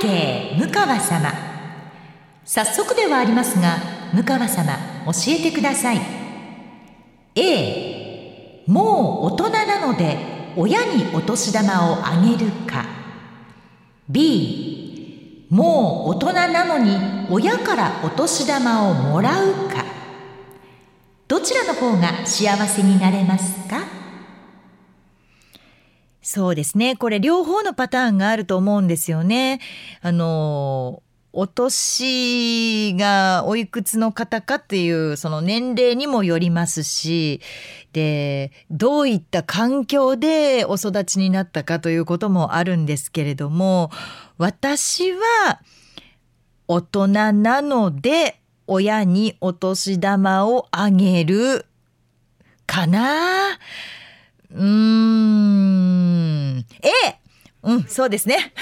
景向川様。早速ではありますが向川様教えてください。A もう大人なので親にお年玉をあげるか。B もう大人なのに親からお年玉をもらうか。どちらの方が幸せになれますか？そうですね。これ両方のパターンがあると思うんですよね。あの、お年がおいくつの方かっていうその年齢にもよりますし、で、どういった環境でお育ちになったかということもあるんですけれども、私は大人なので親にお年玉をあげるかな。うーん。A! うん、そうですね。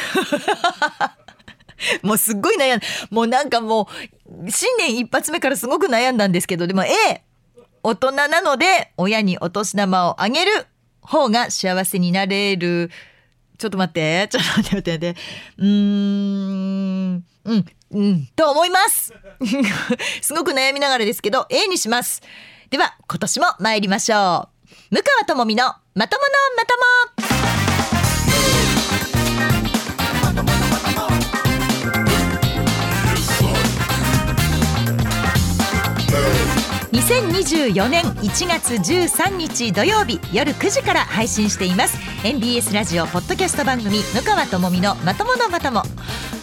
もうすっごい悩んだ。もうなんかもう、新年一発目からすごく悩んだんですけど、でも A! 大人なので、親にお年玉をあげる方が幸せになれる。ちょっと待って、ちょっと待って待って待って。うーん、うん、うん、と思います。すごく悩みながらですけど、A にします。では、今年も参りましょう。向川智美のまとものまとも。2024年1月13日土曜日夜9時から配信しています。NBS ラジオポッドキャスト番組向川智美のまとものまとも。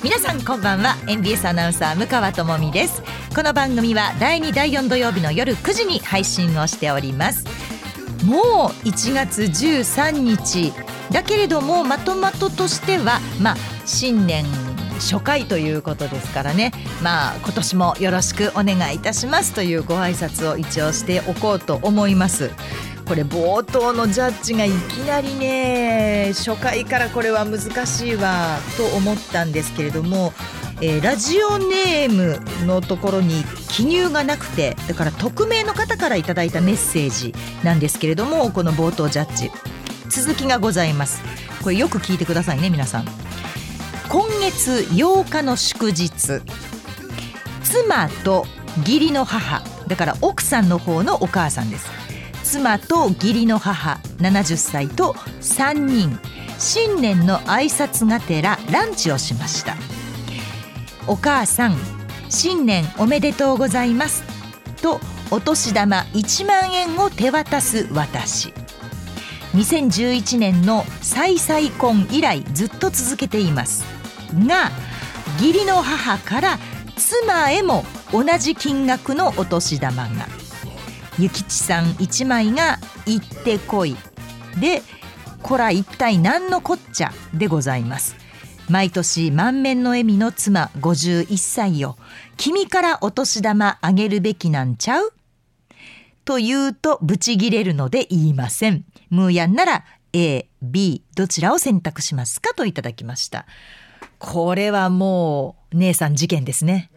皆さんこんばんは。NBS アナウンサー向川智美です。この番組は第2第4土曜日の夜9時に配信をしております。もう1月13日だけれどもまとまととしてはまあ新年初回ということですからね。まあ今年もよろしくお願いいたしますというご挨拶を一応しておこうと思います。これ冒頭のジャッジがいきなりね初回からこれは難しいわと思ったんですけれどもえー、ラジオネームのところに記入がなくてだから匿名の方からいただいたメッセージなんですけれどもこの冒頭ジャッジ。続きがございます。これよく聞いてくださいね皆さん。今月8日の祝日妻と義理の母だから奥さんの方のお母さんです。妻と義理の母70歳と3人。新年の挨拶がてらランチをしました。お母さん新年おめでとうございます。とお年玉1万円を手渡す私。2011年の再々婚以来ずっと続けています。が義理の母から妻へも同じ金額のお年玉が。諭吉さん1枚が「行ってこい」でこら一体何のこっちゃでございます。毎年満面の笑みの妻51歳よ。君からお年玉あげるべきなんちゃう？と言うとブチギレるので言いません。ムーヤンなら A、B どちらを選択しますか？といただきました。これはもう姉さん事件ですね。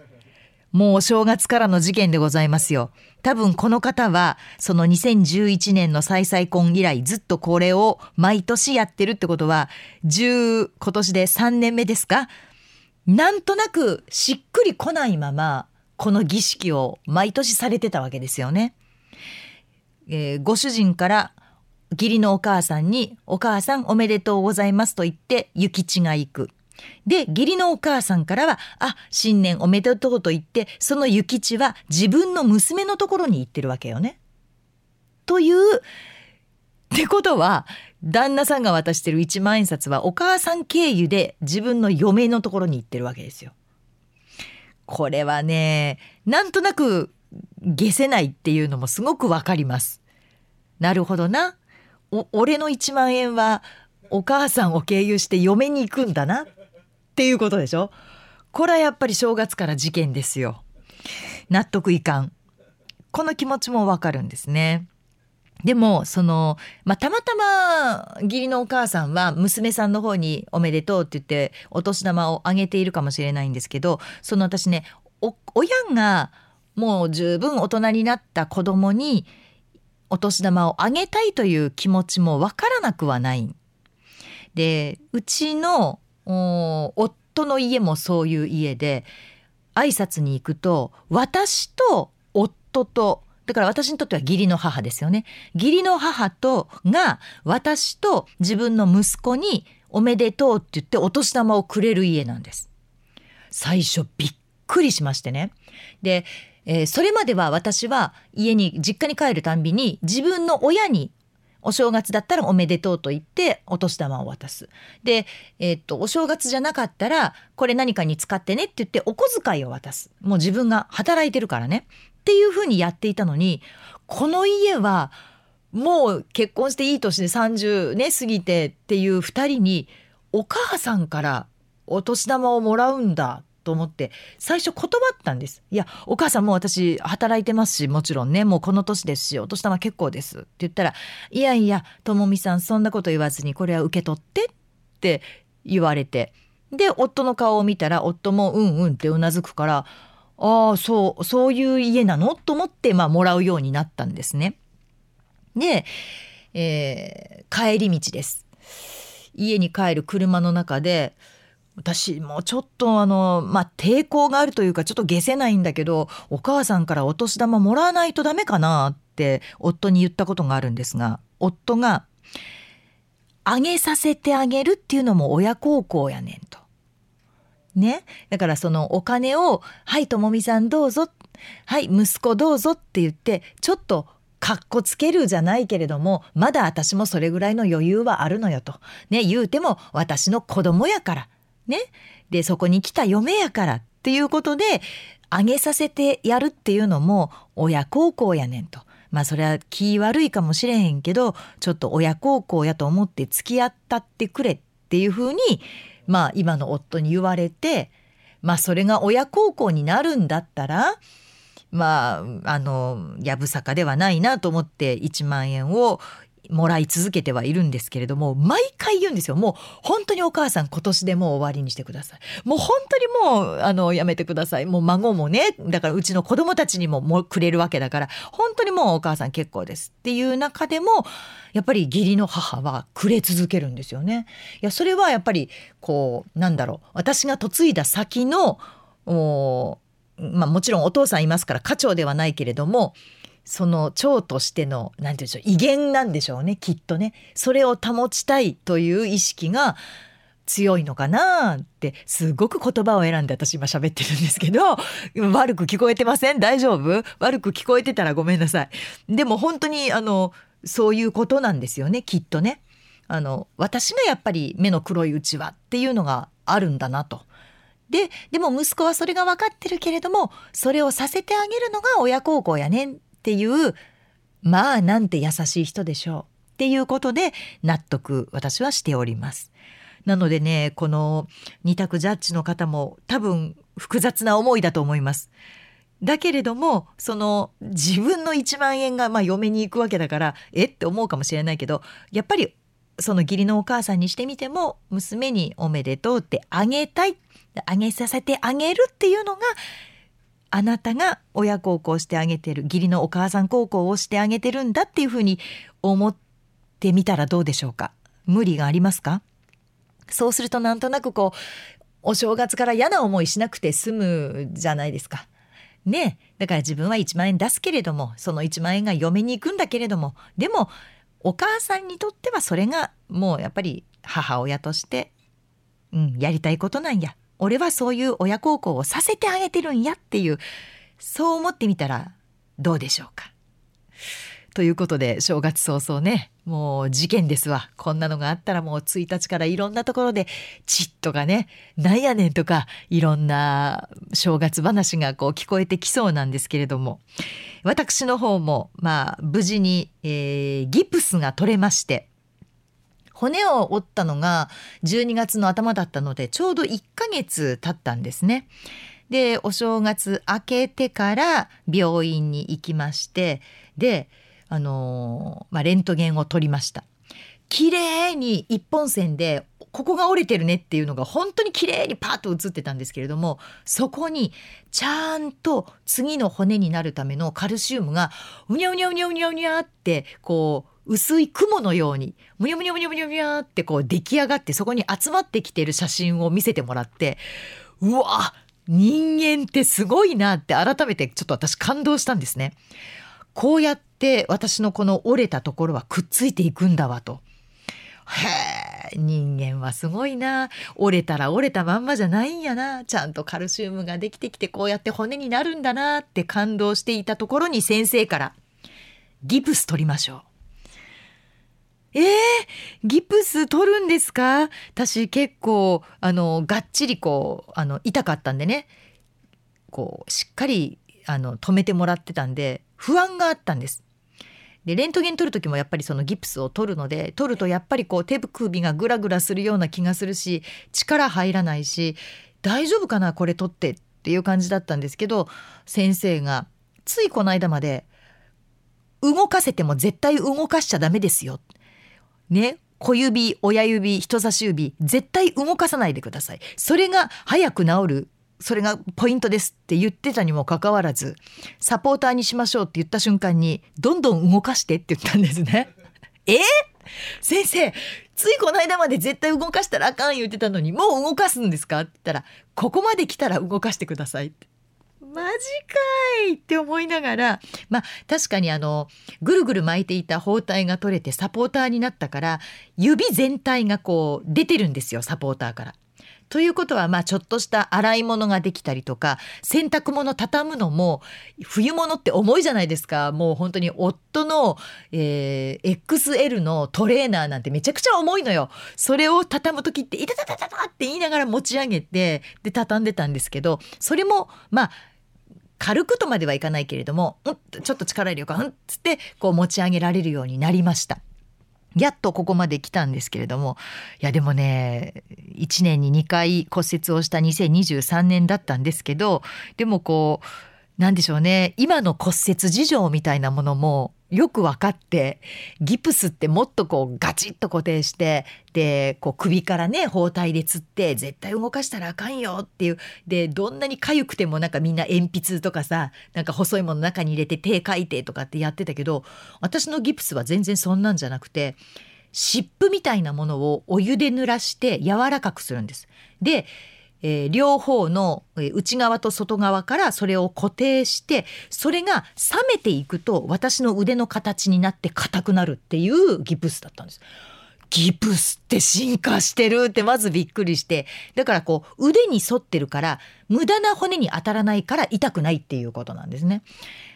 もうお正月からの事件でございますよ。多分この方はその2011年の再々婚以来ずっとこれを毎年やってるってことは10今年で3年目ですか？なんとなくしっくりこないままこの儀式を毎年されてたわけですよね。えー、ご主人から義理のお母さんに「お母さんおめでとうございます」と言って諭吉が行く。で、義理のお母さんからは、あ、新年おめでとうと言って、その諭吉は自分の娘のところに行ってるわけよね。という、ってことは、旦那さんが渡してる一万円札はお母さん経由で自分の嫁のところに行ってるわけですよ。これはね、なんとなく消せないっていうのもすごくわかります。なるほどな。俺の一万円はお母さんを経由して嫁に行くんだなっていうことでしょ？これはやっぱり正月から事件ですよ。納得いかん。この気持ちもわかるんですね。でもその、まあ、たまたま義理のお母さんは娘さんの方に「おめでとう」って言ってお年玉をあげているかもしれないんですけどその私ね親がもう十分大人になった子供にお年玉をあげたいという気持ちもわからなくはない。でうちの夫の家もそういう家で挨拶に行くと私と夫とだから私にとっては義理の母ですよね。義理の母とが私と自分の息子におめでとうって言ってお年玉をくれる家なんです。最初びっくりしましてね。で、えー、それまでは私は家に実家に帰るたんびに自分の親にお正月だったらおめでとうと言ってお年玉を渡す。で、えー、っと、お正月じゃなかったら、これ何かに使ってねって言ってお小遣いを渡す。もう自分が働いてるからね。っていうふうにやっていたのに、この家は、もう結婚していい年で30ね、過ぎてっていう2人に、お母さんからお年玉をもらうんだと思って最初断ったんですいやお母さんもう私働いてますしもちろんねもうこの年ですしお年玉結構ですって言ったらいやいやともみさんそんなこと言わずにこれは受け取ってって言われてで夫の顔を見たら夫もうんうんってうなずくからああそうそういう家なの？と思ってまあもらうようになったんですね。で、えー、帰り道です。家に帰る車の中で私もちょっとあのまあ抵抗があるというかちょっと下せないんだけどお母さんからお年玉もらわないとダメかなって夫に言ったことがあるんですが夫が「あげさせてあげるっていうのも親孝行やねん」と。ね、だからそのお金を「はいともみさんどうぞ」「はい息子どうぞ」って言ってちょっとかっこつけるじゃないけれどもまだ私もそれぐらいの余裕はあるのよと。ね言うても私の子供やからね。で、そこに来た嫁やからっていうことで、あげさせてやるっていうのも親孝行やねんと。まあそれは気悪いかもしれへんけど、ちょっと親孝行やと思って付き合ったってくれっていうふうに、まあ今の夫に言われて、まあそれが親孝行になるんだったら、まあ、あの、やぶさかではないなと思って1万円をもらい続けてはいるんですけれども毎回言うんですよ。もう本当にお母さん今年でもう終わりにしてください。もう本当にもうあのやめてください。もう孫もねだからうちの子供たちにももくれるわけだから本当にもうお母さん結構ですっていう中でもやっぱり義理の母はくれ続けるんですよね。いやそれはやっぱりこうなんだろう。私が嫁いだ先のまあもちろんお父さんいますから家長ではないけれどもその長としての何て言うんでしょう威厳なんでしょうねきっとね。それを保ちたいという意識が強いのかなってすごく言葉を選んで私今喋ってるんですけど悪く聞こえてません？大丈夫悪く聞こえてたらごめんなさいでも本当にあのそういうことなんですよねきっとね。あの私がやっぱり目の黒いうちはっていうのがあるんだなと。ででも息子はそれが分かってるけれどもそれをさせてあげるのが親孝行やねんていうまあなんて優しい人でしょうっていうことで納得私はしております。なのでねこの二択ジャッジの方も多分複雑な思いだと思います。だけれどもその自分の1万円がまあ嫁に行くわけだからえって思うかもしれないけどやっぱりその義理のお母さんにしてみても娘におめでとうってあげたいあげさせてあげるっていうのがあなたが親孝行してあげてる義理のお母さん孝行をしてあげてるんだっていうふうに思ってみたらどうでしょうか？無理がありますか？そうするとなんとなくこうお正月から嫌な思いしなくて済むじゃないですか。ねだから自分は1万円出すけれどもその1万円が嫁に行くんだけれども。でもお母さんにとってはそれがもうやっぱり母親として、うん、やりたいことなんや。俺はそういう親孝行をさせてあげてるんやっていうそう思ってみたらどうでしょうか。ということで正月早々ねもう事件ですわこんなのがあったらもう1日からいろんなところでチッとかねなんやねんとかいろんな正月話がこう聞こえてきそうなんですけれども私の方もまあ無事に、えー、ギプスが取れまして骨を折ったのが12月の頭だったのでちょうど1ヶ月経ったんですね。でお正月明けてから病院に行きましてであのー、まあ、レントゲンを取りました。綺麗に一本線でここが折れてるねっていうのが本当に綺麗にパッと映ってたんですけれどもそこにちゃんと次の骨になるためのカルシウムがうにゃうにゃうにゃうにゃうにゃってこう薄い雲のようにむにゃむにゃむにゃむにゃむにゃってこう出来上がってそこに集まってきてる写真を見せてもらってうわ人間ってすごいなって改めてちょっと私感動したんですね。こうやって私のこの折れたところはくっついていくんだわと。へえ人間はすごいな折れたら折れたまんまじゃないんやなちゃんとカルシウムができてきてこうやって骨になるんだなって感動していたところに先生から「ギプス取りましょう」。えー、ギプス取るんですか？私結構あのがっちりこうあの痛かったんでねこうしっかりあの止めてもらってたんで不安があったんです。でレントゲン取る時もやっぱりそのギプスを取るので取るとやっぱりこう手首がグラグラするような気がするし力入らないし大丈夫かなこれ取ってっていう感じだったんですけど先生がついこの間まで動かせても絶対動かしちゃダメですよ。ね小指親指人差し指絶対動かさないでください。それが早く治るそれがポイントですって言ってたにもかかわらずサポーターにしましょうって言った瞬間にどんどん動かしてって言ったんですね。え、先生ついこの間まで絶対動かしたらあかん言ってたのにもう動かすんですか？って言ったらここまで来たら動かしてくださいって。マジかいって思いながらまあ確かにあのぐるぐる巻いていた包帯が取れてサポーターになったから指全体がこう出てるんですよサポーターから。ということはまあちょっとした洗い物ができたりとか洗濯物畳むのも冬物って重いじゃないですかもう本当に夫の、えー、XL のトレーナーなんてめちゃくちゃ重いのよそれを畳む時って「いたたたたた」って言いながら持ち上げてで畳んでたんですけどそれもまあ軽くとまではいかないけれども、うん、ちょっと力入れようか、うんっつってこう持ち上げられるようになりました。やっとここまで来たんですけれどもいやでもね1年に2回骨折をした2023年だったんですけどでもこう何でしょうね今の骨折事情みたいなものもよく分かってギプスってもっとこうガチッと固定してでこう首からね包帯でつって絶対動かしたらあかんよっていうでどんなに痒くてもなんかみんな鉛筆とかさなんか細いものの中に入れて手書いてとかってやってたけど私のギプスは全然そんなんじゃなくて湿布みたいなものをお湯で濡らして柔らかくするんです。でえー、両方の内側と外側からそれを固定してそれが冷めていくと私の腕の形になって硬くなるっていうギプスだったんです。ギプスって進化してるってまずびっくりしてだからこう腕に沿ってるから無駄な骨に当たらないから痛くないっていうことなんですね。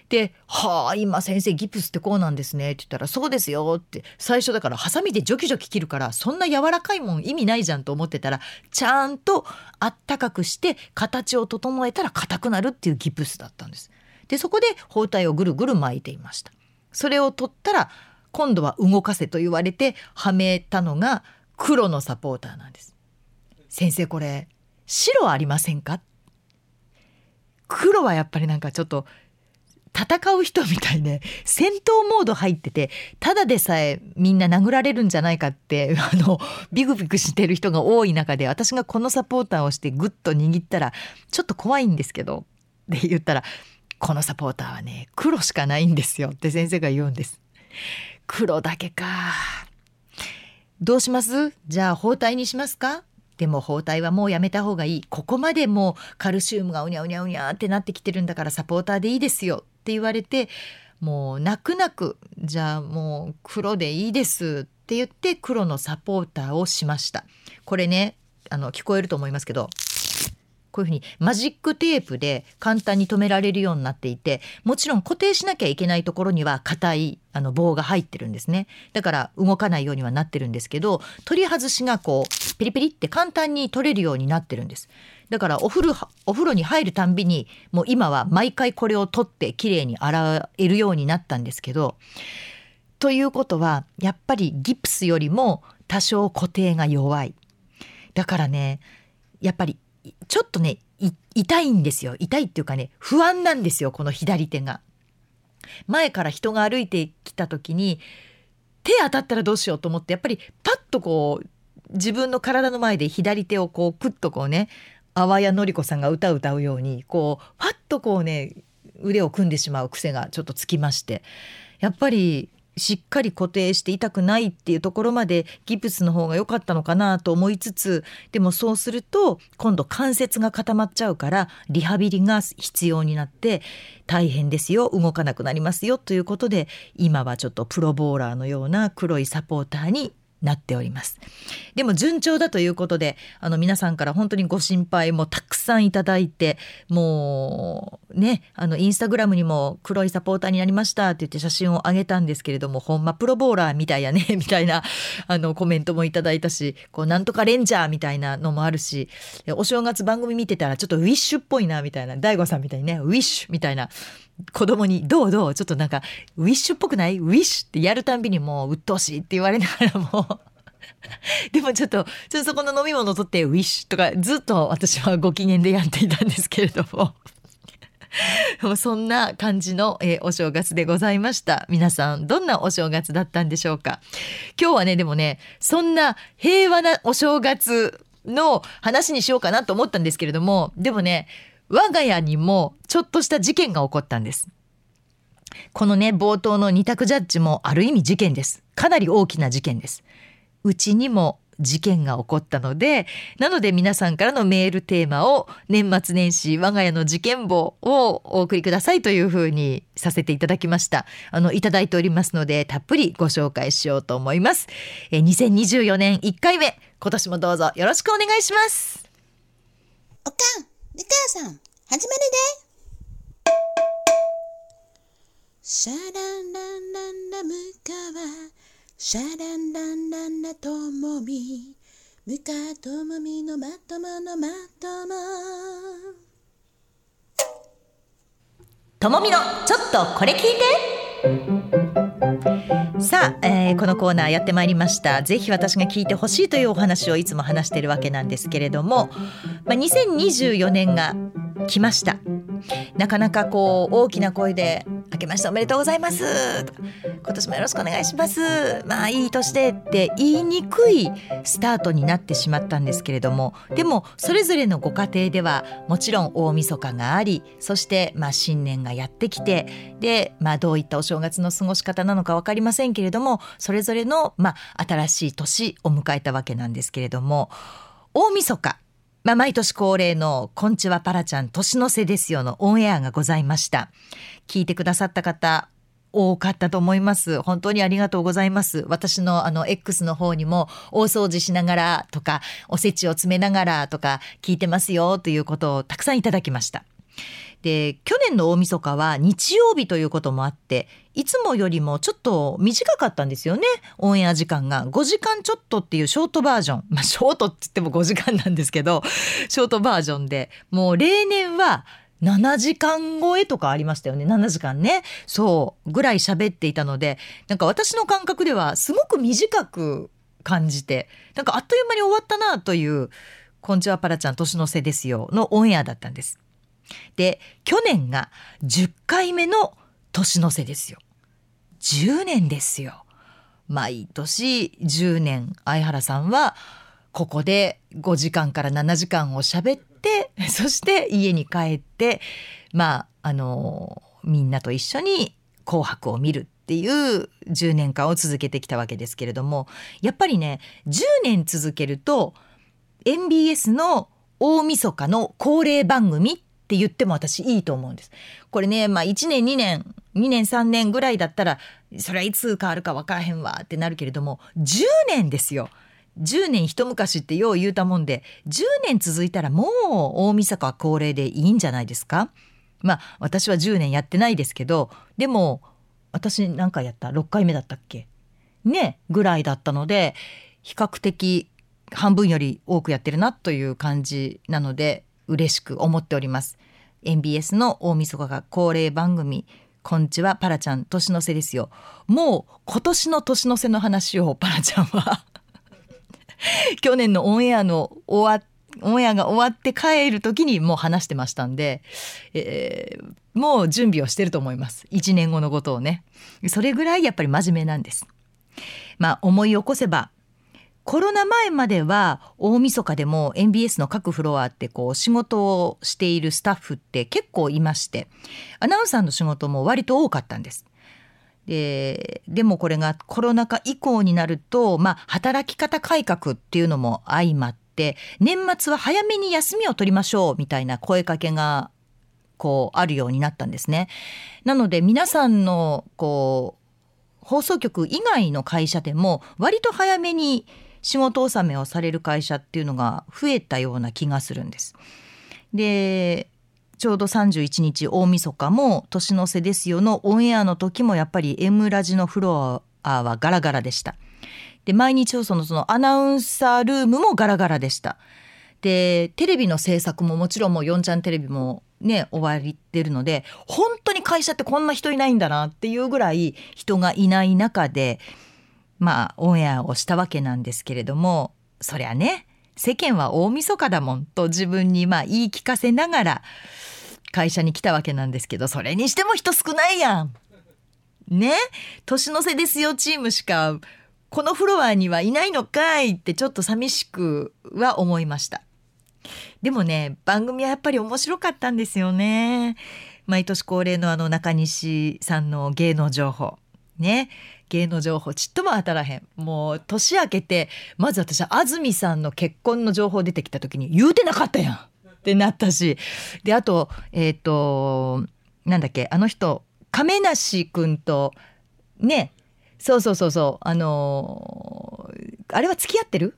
で「はあ今先生ギプスってこうなんですね」って言ったら「そうですよ」って最初だからハサミでジョキジョキ切るからそんな柔らかいもん意味ないじゃんと思ってたらちゃんとあったかくして形を整えたら硬くなるっていうギプスだったんです。でそこで包帯をぐるぐる巻いていました。それを取ったら今度は動かせと言われてはめたのが黒のサポーターなんです。先生これ白ありませんか？黒はやっぱりなんかちょっと戦う人みたいね戦闘モード入っててただでさえみんな殴られるんじゃないかってあのビクビクしてる人が多い中で私がこのサポーターをしてグッと握ったらちょっと怖いんですけどって言ったらこのサポーターはね黒しかないんですよって先生が言うんです。黒だけか。どうします？じゃあ包帯にしますか？でも包帯はもうやめた方がいい。ここまでもうカルシウムがうにゃうにゃうにゃってなってきてるんだからサポーターでいいですよ。って言われてもう泣く泣くじゃあもう黒でいいですって言って黒のサポーターをしました。これねあの聞こえると思いますけどこういうふうにマジックテープで簡単に留められるようになっていてもちろん固定しなきゃいけないところには硬いあの棒が入ってるんですね。だから動かないようにはなってるんですけど取り外しがこうピリピリって簡単に取れるようになってるんです。だからお風呂お風呂に入るたんびにもう今は毎回これを取ってきれいに洗えるようになったんですけどということはやっぱりギプスよりも多少固定が弱いだからねやっぱりちょっとね痛いんですよ痛いっていうかね不安なんですよこの左手が。前から人が歩いてきた時に手当たったらどうしようと思ってやっぱりパッとこう自分の体の前で左手をこうクッとこうね淡谷のり子さんが歌う歌うようにこうパッとこうね腕を組んでしまう癖がちょっとつきましてやっぱりしっかり固定して痛くないっていうところまでギプスの方が良かったのかなと思いつつでもそうすると今度関節が固まっちゃうからリハビリが必要になって大変ですよ動かなくなりますよということで今はちょっとプロボーラーのような黒いサポーターになっております。でも順調だということであの皆さんから本当にご心配もたくさんいただいてもうねあのインスタグラムにも黒いサポーターになりましたって言って写真を上げたんですけれどもほんまプロボーラーみたいやね みたいなあのコメントもいただいたしこうなんとかレンジャーみたいなのもあるしお正月番組見てたらちょっとウィッシュっぽいなみたいな大悟さんみたいにねウィッシュみたいな子供に「どうどうちょっとなんかウィッシュっぽくない？ウィッシュ」ってやるたんびにもう鬱陶しいって言われながらも。でもちょっとちょっとそこの飲み物取って「ウィッシュ」とかずっと私はご機嫌でやっていたんですけれども。そんな感じの、えー、お正月でございました。皆さんどんなお正月だったんでしょうか？今日はねでもねそんな平和なお正月の話にしようかなと思ったんですけれどもでもね我が家にもちょっとした事件が起こったんです。このね、冒頭の二択ジャッジもある意味事件です。かなり大きな事件です。うちにも事件が起こったので、なので皆さんからのメールテーマを年末年始我が家の事件簿をお送りくださいというふうにさせていただきました。あの、いただいておりますので、たっぷりご紹介しようと思います。え2024年1回目、今年もどうぞよろしくお願いします。おかん美川さん、始まるで。シャランランランラムカワ、シャランランランラともみ、ムカともみのまとものまとも。ともみのちょっとこれ聞いてさあ、えー、このコーナーやってまいりました。ぜひ私が聞いてほしいというお話をいつも話しているわけなんですけれども、まあ、2024年が来ました。なかなかこう大きな声で明けましておめでとうございますと今年もよろしくお願いします。まあいい年でって言いにくいスタートになってしまったんですけれどもでもそれぞれのご家庭ではもちろん大晦日がありそしてまあ新年がやってきてでまあどういったお正月の過ごし方なのか分かりませんけれどもそれぞれのまあ新しい年を迎えたわけなんですけれども大晦日まあ、毎年恒例の「こんちはパラちゃん年の瀬ですよ」のオンエアがございました。聞いてくださった方多かったと思います。本当にありがとうございます。私のあの X の方にも大掃除しながらとかおせちを詰めながらとか聞いてますよということをたくさんいただきました。で去年の大晦日は日曜日ということもあっていつもよりもちょっと短かったんですよねオンエア時間が5時間ちょっとっていうショートバージョンまあショートって言っても5時間なんですけどショートバージョンでもう例年は7時間超えとかありましたよね。7時間ね。そうぐらい喋っていたのでなんか私の感覚ではすごく短く感じてなんかあっという間に終わったなという「こんちはパラちゃん年の瀬ですよ」のオンエアだったんです。で去年が10回目の年の瀬ですよ。10年ですよ。毎年10年。相原さんはここで5時間から7時間を喋って そして家に帰ってまああのみんなと一緒に「紅白」を見るっていう10年間を続けてきたわけですけれどもやっぱりね10年続けると MBS の大晦日の恒例番組って言っても私いいと思うんです。これね、まあ1年2年、2年3年ぐらいだったら、それはいつ変わるか分からへんわってなるけれども、10年ですよ。10年一昔ってよう言うたもんで、10年続いたらもう大晦日は恒例でいいんじゃないですか？まあ私は10年やってないですけど、でも私何回やった ?6 回目だったっけ？ねぐらいだったので、比較的半分より多くやってるなという感じなので嬉しく思っております。MBS の大晦日が恒例番組こんちはパラちゃん年の瀬ですよ。もう今年の年の瀬の話をパラちゃんは 去年のオンエアの終わオンエアが終わって帰る時にもう話してましたんで、えー、もう準備をしてると思います。1年後のことをね。それぐらいやっぱり真面目なんです。まあ思い起こせばコロナ前までは大晦日でも MBS の各フロアってこう仕事をしているスタッフって結構いましてアナウンサーの仕事も割と多かったんです。ででもこれがコロナ禍以降になると、まあ、働き方改革っていうのも相まって年末は早めに休みを取りましょうみたいな声かけがこうあるようになったんですね。なので皆さんのこう放送局以外の会社でも割と早めに仕事納めをされる会社っていうのが増えたような気がするんです。でちょうど31日大晦日も年の瀬ですよのオンエアの時もやっぱり M ラジのフロアはガラガラでした。で毎日放送のそのアナウンサールームもガラガラでした。でテレビの制作ももちろんもう4ちゃんテレビもね終わりってるので本当に会社ってこんな人いないんだなっていうぐらい人がいない中でまあオンエアをしたわけなんですけれどもそりゃね世間は大晦日だもんと自分にまあ言い聞かせながら会社に来たわけなんですけどそれにしても人少ないやん。ね？年の瀬ですよチームしかこのフロアにはいないのかいってちょっと寂しくは思いました。でもね番組はやっぱり面白かったんですよね。毎年恒例のあの中西さんの芸能情報ね？芸能情報ちっとも当たらへんもう年明けてまず私は安住さんの結婚の情報出てきた時に言うてなかったやんってなったし。であとえっ、ー、となんだっけあの人亀梨君とねそうそうそうそうあのー、あれは付き合ってる？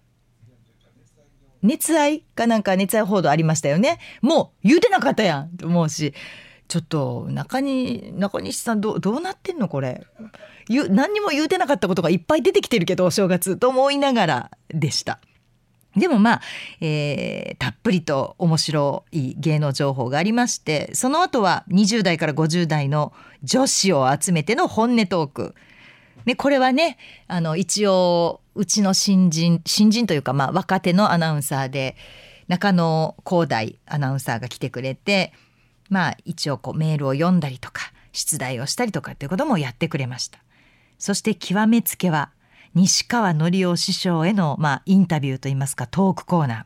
熱愛かなんか熱愛報道ありましたよね。もう言うてなかったやん。と思うし。ちょっと中に中西さんどどうなってんのこれ？何にも言うてなかったことがいっぱい出てきてるけどお正月と思いながらでした。でもまあ、えー、たっぷりと面白い芸能情報がありましてその後は20代から50代の女子を集めての本音トーク。ね、これはねあの一応うちの新人新人というか、まあ、若手のアナウンサーで中野光大アナウンサーが来てくれてまあ一応こうメールを読んだりとか出題をしたりとかっていうこともやってくれました。そして極めつけは西川紀夫師匠への、まあ、インタビューといいますかトークコーナー。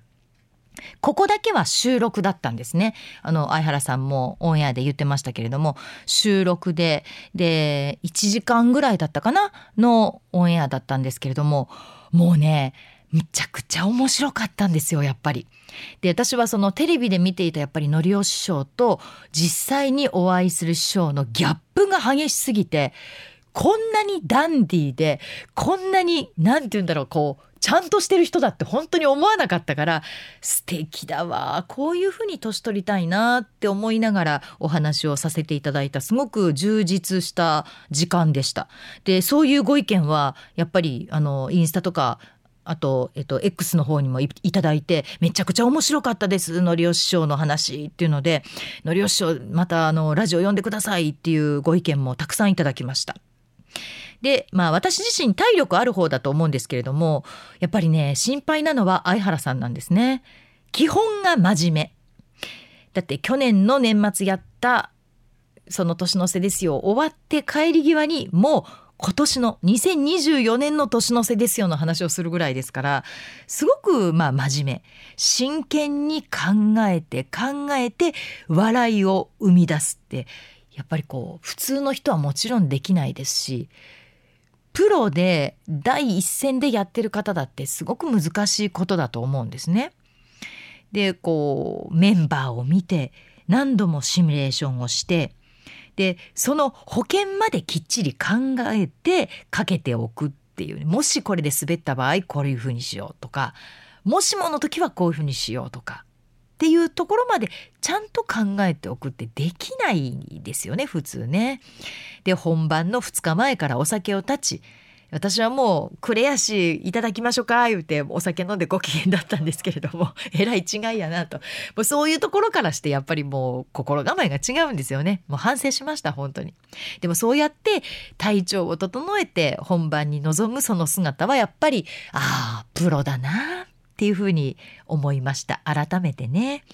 ここだけは収録だったんですね。あの、相原さんもオンエアで言ってましたけれども、収録で、で、1時間ぐらいだったかなのオンエアだったんですけれども、もうね、むちゃくちゃ面白かったんですよ、やっぱり。で、私はそのテレビで見ていたやっぱりのりお師匠と実際にお会いする師匠のギャップが激しすぎて、こんなにダンディーで、こんなに、なんて言うんだろう、こう、ちゃんとしてる人だって本当に思わなかったから素敵だわこういうふうに年取りたいなって思いながらお話をさせていただいたすごく充実した時間でした。でそういうご意見はやっぱりあのインスタとかあと、えっと、X の方にもいただいて、めちゃくちゃ面白かったです、のりお師匠の話っていうので、のりお師匠、またあの、ラジオ呼んでくださいっていうご意見もたくさんいただきました。で、まあ私自身体力ある方だと思うんですけれども、やっぱりね、心配なのは相原さんなんですね。基本が真面目。だって去年の年末やったその年の瀬ですよ終わって帰り際にもう今年の2024年の年の瀬ですよの話をするぐらいですからすごくまあ真面目真剣に考えて考えて笑いを生み出すってやっぱりこう普通の人はもちろんできないですしプロで第一線でやってる方だってすごく難しいことだと思うんですね。でこうメンバーを見て何度もシミュレーションをしてでその保険まできっちり考えてかけておくっていう。もしこれで滑った場合こういうふうにしようとか。もしもの時はこういうふうにしようとか。っていうところまでちゃんと考えておくってできないですよね普通ね。で本番の2日前からお酒を断ち私はもう「クレアシいただきましょうか」言うてお酒飲んでご機嫌だったんですけれども えらい違いやなと。もうそういうところからしてやっぱりもう心構えが違うんですよね。もう反省しました本当に。でもそうやって体調を整えて本番に臨むその姿はやっぱりああプロだなっていうふうに思いました改めてね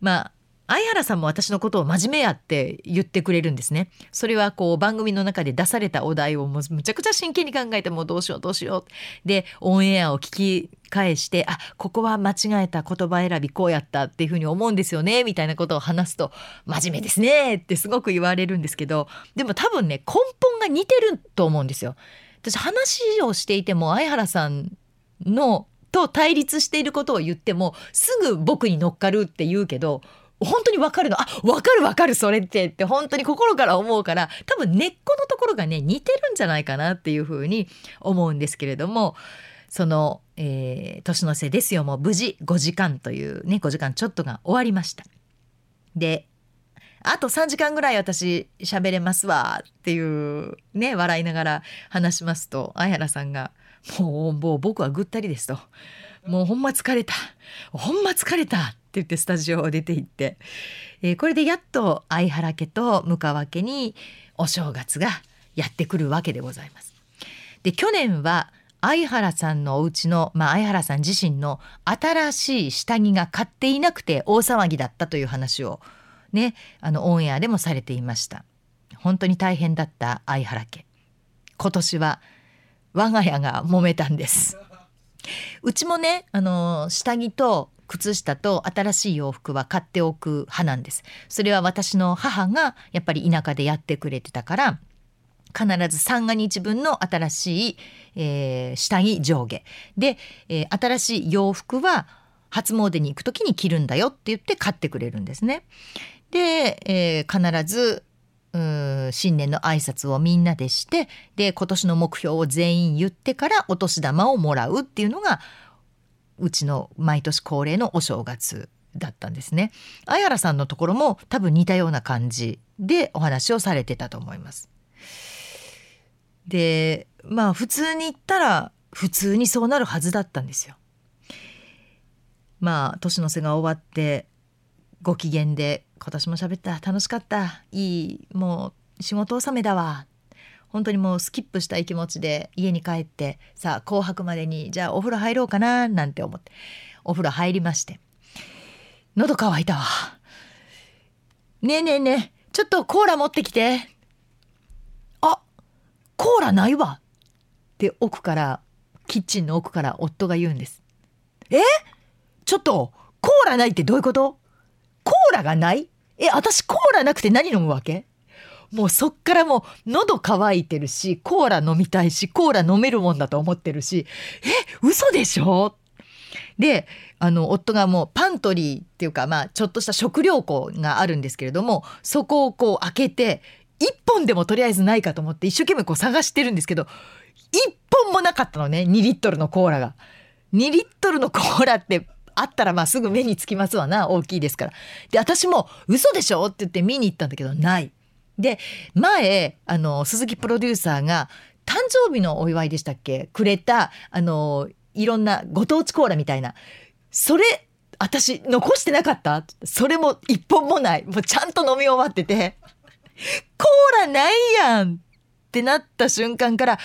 まあ相原さんも私のことを真面目やって言ってくれるんですね。それはこう番組の中で出されたお題をもうむちゃくちゃ真剣に考えてもうどうしようどうしよう。でオンエアを聞き返してあここは間違えた言葉選びこうやったっていうふうに思うんですよねみたいなことを話すと真面目ですねってすごく言われるんですけどでも多分ね根本が似てると思うんですよ。私話をしていても相原さんのと対立していることを言ってもすぐ僕に乗っかるって言うけど本当に分かるのあ分かる分かるそれってって本当に心から思うから多分根っこのところがね似てるんじゃないかなっていうふうに思うんですけれどもその、えー、年の瀬ですよもう無事5時間というね5時間ちょっとが終わりました。であと3時間ぐらい私喋れますわっていうね笑いながら話しますと相原さんが「もうもう僕はぐったりです」と「もうほんま疲れた。ほんま疲れた」って言ってスタジオを出て行って、えー、これでやっと相原家と向川家にお正月がやってくるわけでございます。で去年は相原さんのお家の、まあ、相原さん自身の新しい下着が買っていなくて大騒ぎだったという話をねあのオンエアでもされていました。本当に大変だった相原家。今年は我が家が揉めたんです。うちもねあの下着と靴下と新しい洋服は買っておく派なんです。それは私の母がやっぱり田舎でやってくれてたから必ず三が日分の新しい、えー、下着上下。で、えー、新しい洋服は初詣に行く時に着るんだよって言って買ってくれるんですね。で、えー、必ず新年の挨拶をみんなでしてで今年の目標を全員言ってからお年玉をもらうっていうのがうちの毎年恒例のお正月だったんですね。相原さんのところも多分似たような感じでお話をされてたと思います。でまあ普通に言ったら普通にそうなるはずだったんですよ。まあ年の瀬が終わってご機嫌で今年も喋った。楽しかった。いいもう仕事納めだわ。本当にもうスキップしたい気持ちで家に帰ってさあ紅白までにじゃあお風呂入ろうかななんて思ってお風呂入りまして。喉乾いたわ。ねえねえねえちょっとコーラ持ってきて。あコーラないわ。って奥からキッチンの奥から夫が言うんです。え？ちょっとコーラないってどういうこと？コーラがない？え、私コーラなくて何飲むわけ？もうそっからもう喉乾いてるし、コーラ飲みたいし、コーラ飲めるもんだと思ってるし、え、嘘でしょ？で、あの、夫がもうパントリーっていうか、まあ、ちょっとした食料庫があるんですけれども、そこをこう開けて、一本でもとりあえずないかと思って一生懸命こう探してるんですけど、一本もなかったのね、2リットルのコーラが。2リットルのコーラってあったらまあすぐ目につきますわな大きいですから。で私も「嘘でしょ?」って言って見に行ったんだけどない。で前あの鈴木プロデューサーが誕生日のお祝いでしたっけ？くれたあのいろんなご当地コーラみたいなそれ私残してなかった？それも一本もないもうちゃんと飲み終わってて コーラないやんってなった瞬間から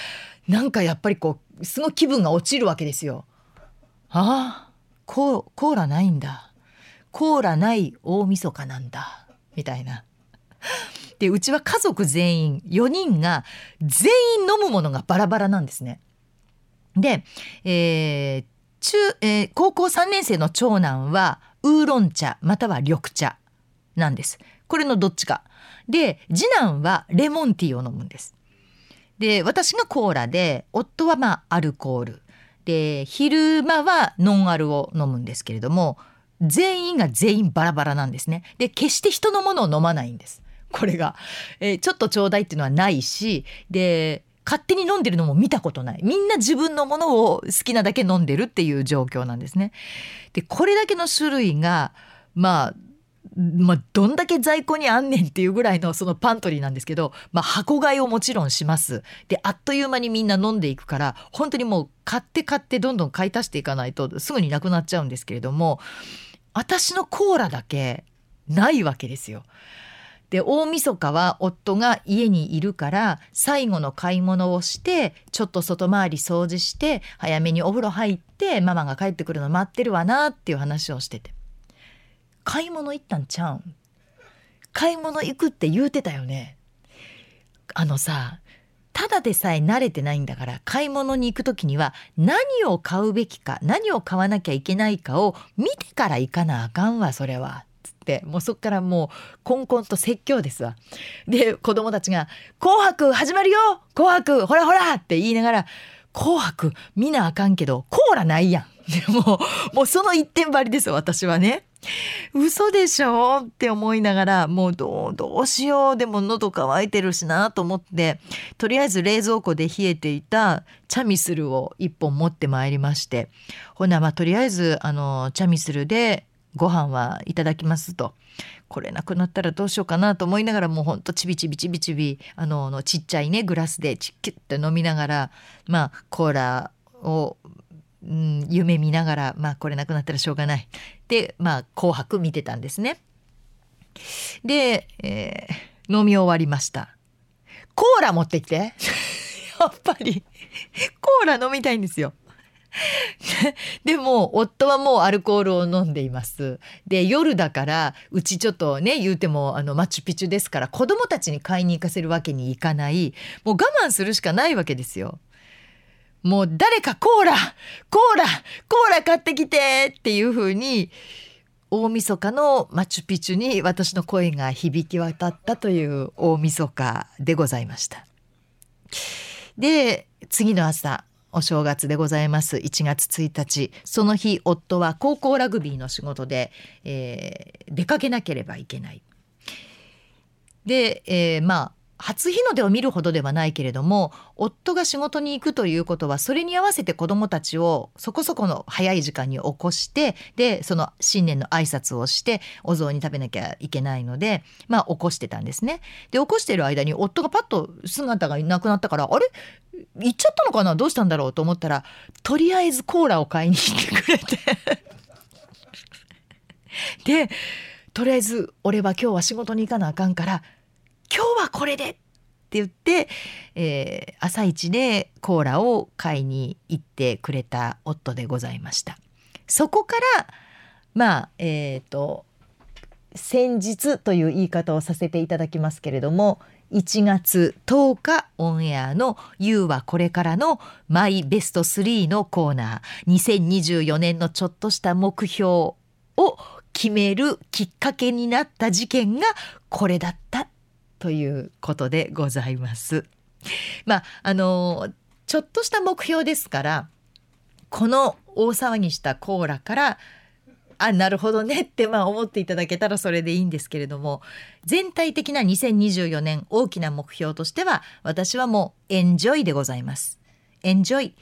なんかやっぱりこうすごい気分が落ちるわけですよ。ああココーラないんだコーラない大晦日なんだみたいな。でうちは家族全員4人が全員飲むものがバラバラなんですね。で、えー中えー、高校3年生の長男はウーロン茶または緑茶なんです。これのどっちか。で次男はレモンティーを飲むんです。で私がコーラで夫はまあアルコールで昼間はノンアルを飲むんですけれども全員が全員バラバラなんですね。で決して人のものを飲まないんです。これが、えー、ちょっとちょうだいっていうのはないしで勝手に飲んでるのも見たことないみんな自分のものを好きなだけ飲んでるっていう状況なんですね。でこれだけの種類がまあまあ、どんだけ在庫にあんねんっていうぐらいのそのパントリーなんですけど、まあ、箱買いをもちろんします。であっという間にみんな飲んでいくから本当にもう買って買ってどんどん買い足していかないとすぐになくなっちゃうんですけれども私のコーラだけないわけですよ。で大晦日は夫が家にいるから最後の買い物をしてちょっと外回り掃除して早めにお風呂入ってママが帰ってくるの待ってるわなっていう話をしてて買い物行ったんちゃうん？買い物行くって言うてたよねあのさただでさえ慣れてないんだから買い物に行く時には何を買うべきか何を買わなきゃいけないかを見てから行かなあかんわそれは。つってもうそっからもうこんこんと説教ですわ。で子供たちが「紅白始まるよ紅白ほらほら!」って言いながら「紅白見なあかんけどコーラないやん」でももうその一点張りですよ私はね。嘘でしょ？って思いながらもうどうどうしよう。でも喉乾いてるしなと思ってとりあえず冷蔵庫で冷えていたチャミスルを1本持ってまいりましてほなまあとりあえずあのチャミスルでご飯はいただきますと。これなくなったらどうしようかなと思いながらもうほんとちびちびちびちびあのちっちゃいねグラスでチッキュッて飲みながらまあコーラをうん、夢見ながらまあこれなくなったらしょうがない。まあ「紅白」見てたんですね。で、えー、飲み終わりました。コーラ持ってきて やっぱりコーラ飲みたいんですよ。でも夫はもうアルコールを飲んでいます。で夜だからうちちょっとね言うてもあのマチュピチュですから子供たちに買いに行かせるわけにいかないもう我慢するしかないわけですよ。もう誰かコーラコーラコーラ買ってきてっていう風に大晦日のマチュピチュに私の声が響き渡ったという大晦日でございました。で次の朝お正月でございます1月1日その日夫は高校ラグビーの仕事で、えー、出かけなければいけない。で、えー、まあ初日の出を見るほどではないけれども夫が仕事に行くということはそれに合わせて子どもたちをそこそこの早い時間に起こしてでその新年の挨拶をしてお雑煮食べなきゃいけないのでまあ起こしてたんですね。で起こしてる間に夫がパッと姿がいなくなったからあれ？行っちゃったのかな？どうしたんだろうと思ったらとりあえずコーラを買いに行ってくれて。でとりあえず俺は今日は仕事に行かなあかんから今日はこれでって言って、えー、朝一でコーラを買いに行ってくれた夫でございました。そこからまあえっ、ー、と先日という言い方をさせていただきますけれども1月10日オンエアの「You はこれからのマイベスト3」のコーナー2024年のちょっとした目標を決めるきっかけになった事件がこれだった。ということでございます。まああのちょっとした目標ですからこの大騒ぎしたコーラからあなるほどねってまあ思っていただけたらそれでいいんですけれども全体的な2024年大きな目標としては私はもうエンジョイでございます。エンジョイ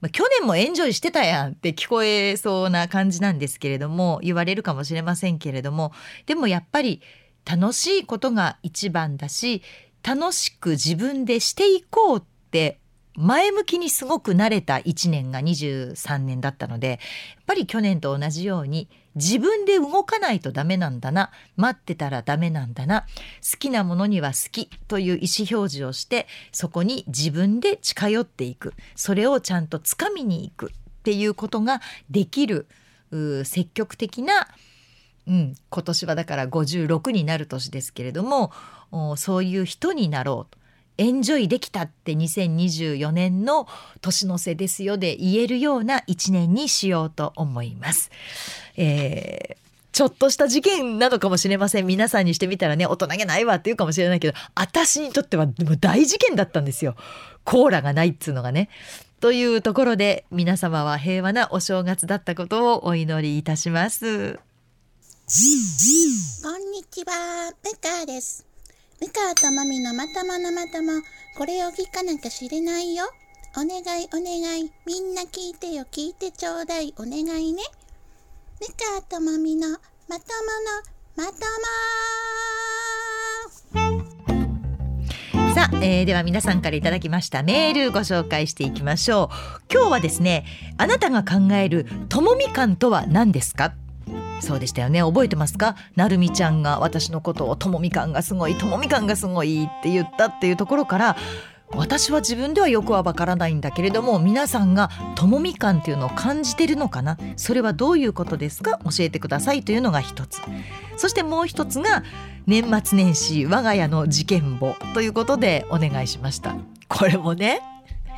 ま、去年もエンジョイしてたやんって聞こえそうな感じなんですけれども言われるかもしれませんけれどもでもやっぱり楽しいことが一番だし楽しく自分でしていこうって前向きにすごく慣れた1年が23年だったのでやっぱり去年と同じように自分で動かないとダメなんだな待ってたらダメなんだな好きなものには好きという意思表示をしてそこに自分で近寄っていくそれをちゃんとつかみに行くっていうことができる積極的なうん、今年はだから56になる年ですけれどもそういう人になろうとエンジョイできたって2024年の年の瀬ですよで言えるような1年にしようと思います。えーちょっとした事件なのかもしれません皆さんにしてみたらね大人げないわっていうかもしれないけど私にとってはでも大事件だったんですよコーラがないっつうのがね。というところで皆様は平和なお正月だったことをお祈りいたします。こんにちは、ムカです。ムカとマミのまとものまとも、これを聞かなきゃ知れないよ。お願いお願い、みんな聞いてよ、聞いてちょうだい、お願いね。ムカとマミのまとものまとも。さあ、えー、では皆さんからいただきましたメールご紹介していきましょう今日はですねあなたが考えるともみかんとは何ですか？そうでしたよね。覚えてますか？なるみちゃんが私のことをともみかんがすごいともみかんがすごいって言ったっていうところから私は自分ではよくはわからないんだけれども皆さんがともみ感っていうのを感じてるのかな？それはどういうことですか？教えてくださいというのが一つ。そしてもう一つが年末年始我が家の事件簿ということでお願いしました。これもね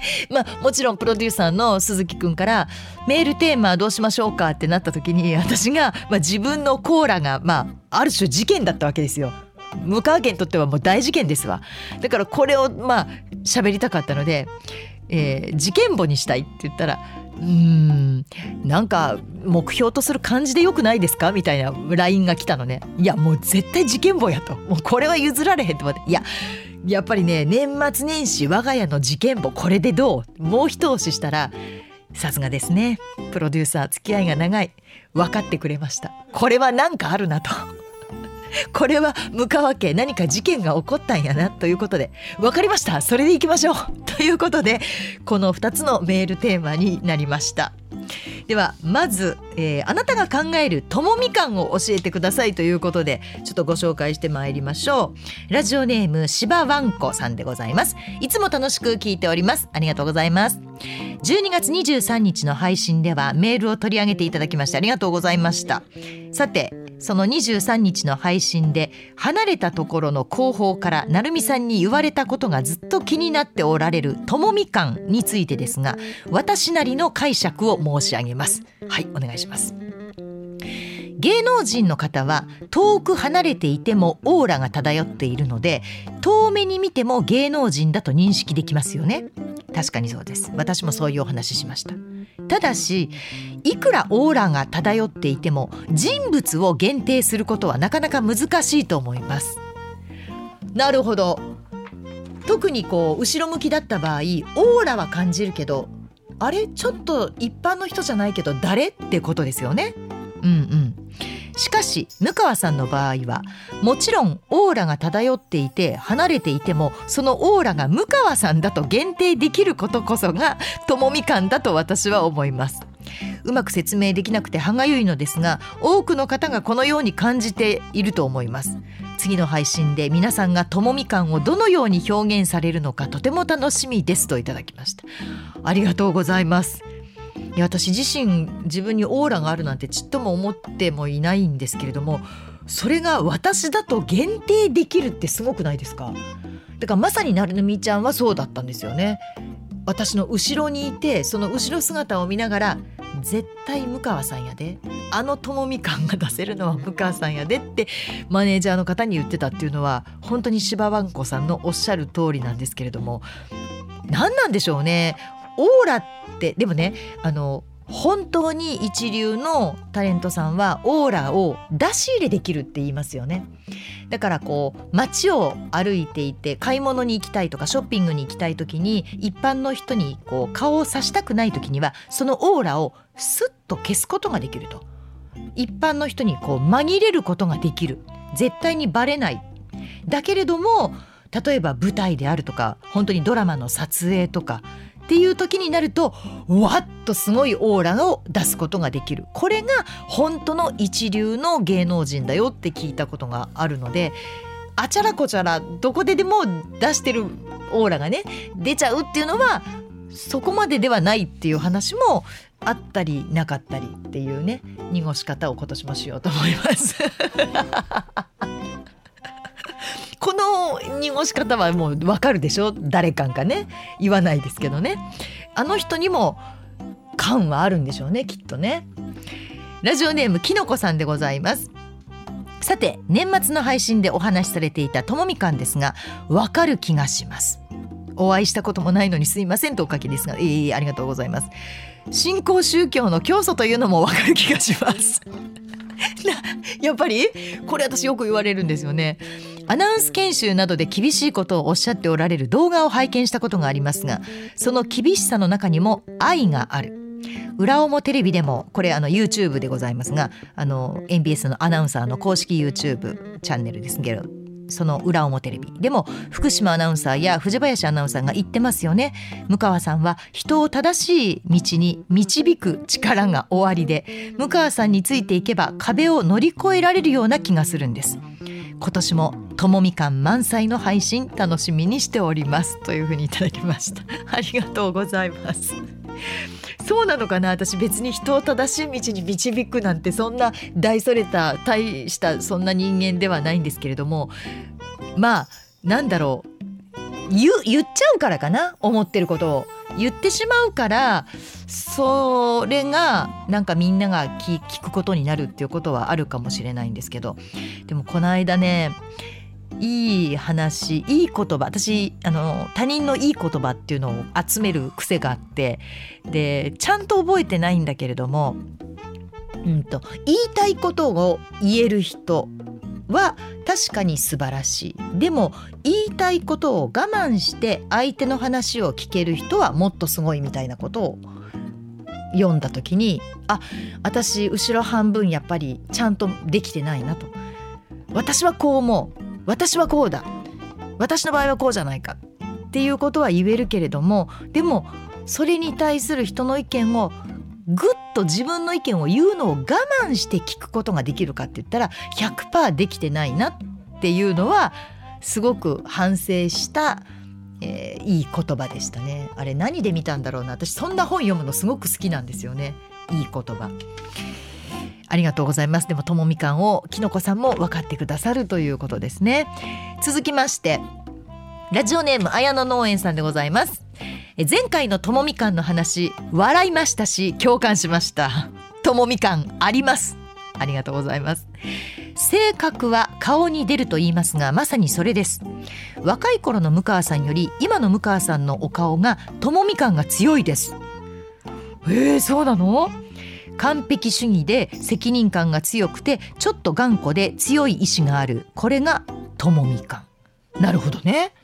まあ、もちろんプロデューサーの鈴木くんからメールテーマどうしましょうかってなった時に私が、まあ、自分のコーラが、まあ、ある種事件だったわけですよ。向川家にとってはもう大事件ですわ。だからこれをまあ喋りたかったので、えー、事件簿にしたいって言ったらうーんなんか目標とする感じでよくないですか？みたいな LINE が来たのね。いやもう絶対事件簿やと。もうこれは譲られへんと思って。いややっぱりね年末年始我が家の事件簿これでどう？もう一押ししたらさすがですね。プロデューサー付き合いが長い。分かってくれました。これは何かあるなと。これは向川家何か事件が起こったんやなということで。分かりました。それでいきましょう。ということでこの2つのメールテーマになりました。ではまず、えー、あなたが考えるともみかんを教えてくださいということでちょっとご紹介してまいりましょう。ラジオネーム芝わんこさんでございます。いつも楽しく聞いております。ありがとうございます。12月23日の配信ではメールを取り上げていただきましてありがとうございました。さてその23日の配信で離れたところの後方から成美さんに言われたことがずっと気になっておられるともみかんについてですが私なりの解釈を申し上げます。はいお願いします。芸能人の方は遠く離れていてもオーラが漂っているので遠目に見ても芸能人だと認識できますよね。確かにそうです。私もそういうお話ししました。ただしいくらオーラが漂っていても人物を限定することはなかなか難しいと思います。なるほど。特にこう後ろ向きだった場合オーラは感じるけどあれちょっと一般の人じゃないけど誰？ってことですよね。うんうん。しかし向川さんの場合はもちろんオーラが漂っていて離れていてもそのオーラが向川さんだと限定できることこそがともみ感だと私は思います。うまく説明できなくて歯がゆいのですが多くの方がこのように感じていると思います。次の配信で皆さんがともみ感をどのように表現されるのかとても楽しみですといただきました。ありがとうございます。いや私自身自分にオーラがあるなんてちっとも思ってもいないんですけれどもそれが私だと限定できるってすごくないですか？だからまさになるみちゃんはそうだったんですよね。私の後ろにいてその後ろ姿を見ながら絶対向川さんやで。あのともみ感が出せるのは 向川さんやでってマネージャーの方に言ってたっていうのは本当に芝わんこさんのおっしゃる通りなんですけれども。何なんでしょうね。オーラってでもねあの本当に一流のタレントさんはオーラを出し入れできるって言いますよね。だからこう街を歩いていて買い物に行きたいとかショッピングに行きたい時に一般の人にこう顔をさしたくない時にはそのオーラをスッと消すことができると。一般の人にこう紛れることができる。絶対にバレない。だけれども例えば舞台であるとか本当にドラマの撮影とかっていう時になるとわっとすごいオーラを出すことができるこれが本当の一流の芸能人だよって聞いたことがあるのであちゃらこちゃらどこででも出してるオーラがね出ちゃうっていうのはそこまでではないっていう話もあったりなかったりっていうね濁し方を今年もしようと思います。この濁し方はもうわかるでしょ？誰かんかね言わないですけどね。あの人にも感はあるんでしょうねきっとね。ラジオネームきのこさんでございます。さて年末の配信でお話しされていたともみかんですがわかる気がします。お会いしたこともないのにすいませんとお書きですがえー、ありがとうございます。新興宗教の教祖というのもわかる気がします。やっぱり？これ私よく言われるんですよね。アナウンス研修などで厳しいことをおっしゃっておられる動画を拝見したことがありますがその厳しさの中にも愛がある。裏表テレビでもこれあの YouTube でございますがあの NBS のアナウンサーの公式 YouTube チャンネルですけどその裏表テレビ。でも福島アナウンサーや藤林アナウンサーが言ってますよね。向川さんは人を正しい道に導く力がおありで向川さんについていけば壁を乗り越えられるような気がするんです。今年もともみ感満載の配信楽しみにしております。というふうにいただきました。ありがとうございます。そうなのかな？私別に人を正しい道に導くなんてそんな大それた大したそんな人間ではないんですけれども。まあなんだろう。言言っちゃうからかな？思ってることを。言ってしまうからそれがなんかみんなが聞聞くことになるっていうことはあるかもしれないんですけど。でもこの間ねいい話いい言葉私あの他人のいい言葉っていうのを集める癖があってでちゃんと覚えてないんだけれども、うんと、言いたいことを言える人は確かに素晴らしい。でも言いたいことを我慢して相手の話を聞ける人はもっとすごいみたいなことを読んだ時にあ私後ろ半分やっぱりちゃんとできてないなと。私はこう思う。私はこうだ私の場合はこうじゃないかっていうことは言えるけれどもでもそれに対する人の意見をぐっと自分の意見を言うのを我慢して聞くことができるかって言ったら100%できてないなっていうのはすごく反省した、えー、いい言葉でしたね。あれ何で見たんだろうな私そんな本読むのすごく好きなんですよね。いい言葉。ありがとうございます。でもともみかんをきのこさんも分かってくださるということですね。続きましてラジオネーム綾野農園さんでございます。前回のともみかんの話笑いましたし共感しました。ともみかんあります。ありがとうございます。性格は顔に出ると言いますがまさにそれです。若い頃の向川さんより今の向川さんのお顔がともみ感が強いです。えー、そうなの？完璧主義で責任感が強くてちょっと頑固で強い意志がある。これがともみ感。なるほどね。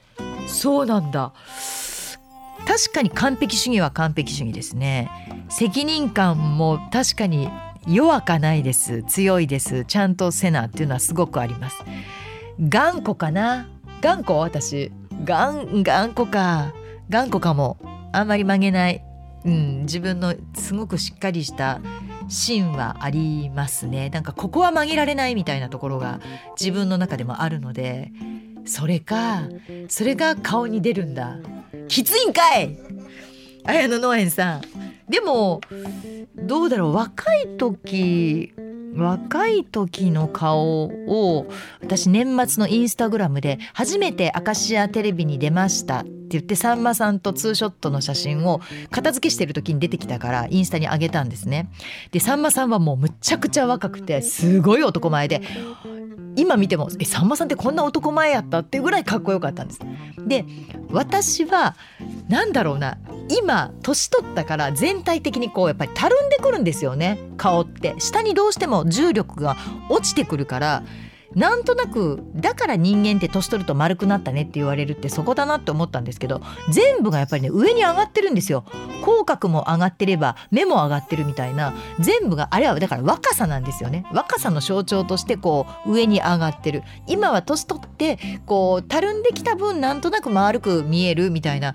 そうなんだ。確かに完璧主義は完璧主義ですね。責任感も確かに弱かないです。強いです。ちゃんとせなっていうのはすごくあります。頑固かな？頑固？私。頑頑固か。頑固かも。あんまり曲げないうん、自分のすごくしっかりした芯はありますね。なんかここは曲げられないみたいなところが自分の中でもあるのでそれかそれが顔に出るんだ。きついんかい！綾野農園さん。でもどうだろう。若い時若い時の顔を私年末のインスタグラムで初めてアカシアテレビに出ましたって言ってさんまさんとツーショットの写真を片付けしてる時に出てきたからインスタに上げたんですね。でさんまさんはもうむちゃくちゃ若くてすごい男前で今見てもえさんまさんってこんな男前やったっていうぐらいかっこよかったんです。で私はなんだろうな今年取ったから全体的にこうやっぱりたるんでくるんですよね顔って下にどうしても重力が落ちてくるからなんとなくだから人間って年取ると丸くなったねって言われるってそこだなって思ったんですけど全部がやっぱりね上に上がってるんですよ。口角も上がってれば目も上がってるみたいな全部があれはだから若さなんですよね。若さの象徴としてこう上に上がってる。今は年取ってこうたるんできた分なんとなく丸く見えるみたいな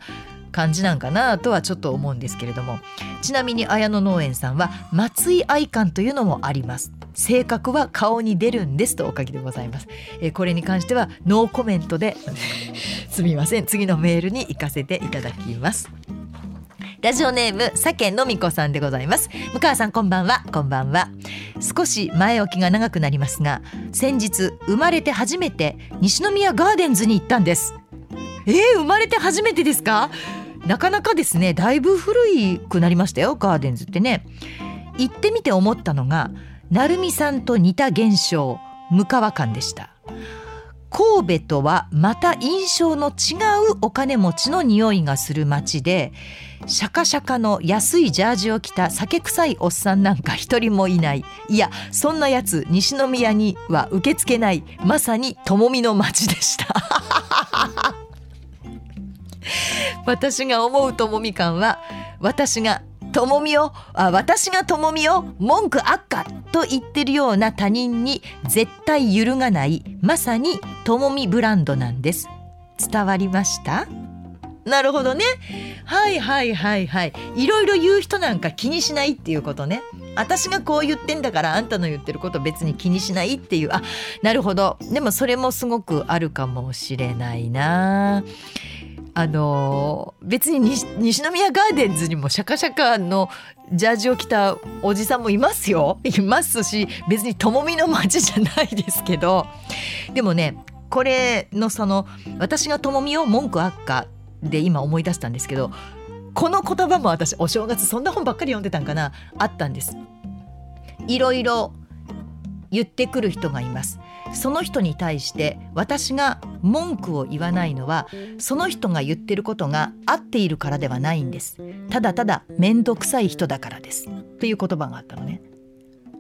感じなんかなとはちょっと思うんですけれども。ちなみに綾野農園さんは松井愛感というのもあります。性格は顔に出るんですとおかげでございます、えー、これに関してはノーコメントで すみません。次のメールに行かせていただきます。ラジオネーム酒のみこさんでございます。向川さんこんばんは。こんばんは。少し前置きが長くなりますが先日生まれて初めて西宮ガーデンズに行ったんです。えー、生まれて初めてですか？なかなかですねだいぶ古いくなりましたよガーデンズってね。行ってみて思ったのが成美さんと似た現象向川館でした。神戸とはまた印象の違うお金持ちの匂いがする街でシャカシャカの安いジャージを着た酒臭いおっさんなんか一人もいない。いやそんなやつ西宮には受け付けない。まさに友美の街でした。私が思うともみ感は私がともみをあ私がともみを文句あっかと言ってるような他人に絶対揺るがないまさにともみブランドなんです。伝わりました？なるほどね。はいはいはいはい。いろいろ言う人なんか気にしないっていうことね。私がこう言ってんだからあんたの言ってること別に気にしないっていう。あなるほど。でもそれもすごくあるかもしれないな。あの別に西宮ガーデンズにもシャカシャカのジャージを着たおじさんもいますよ。いますし別にともみの町じゃないですけど。でもねこれのその私がともみを文句あっかで今思い出したんですけどこの言葉も私お正月そんな本ばっかり読んでたんかな。あったんです。いろいろ言ってくる人がいます。その人に対して私が文句を言わないのはその人が言ってることが合っているからではないんです。ただただ面倒くさい人だからです。という言葉があったのね。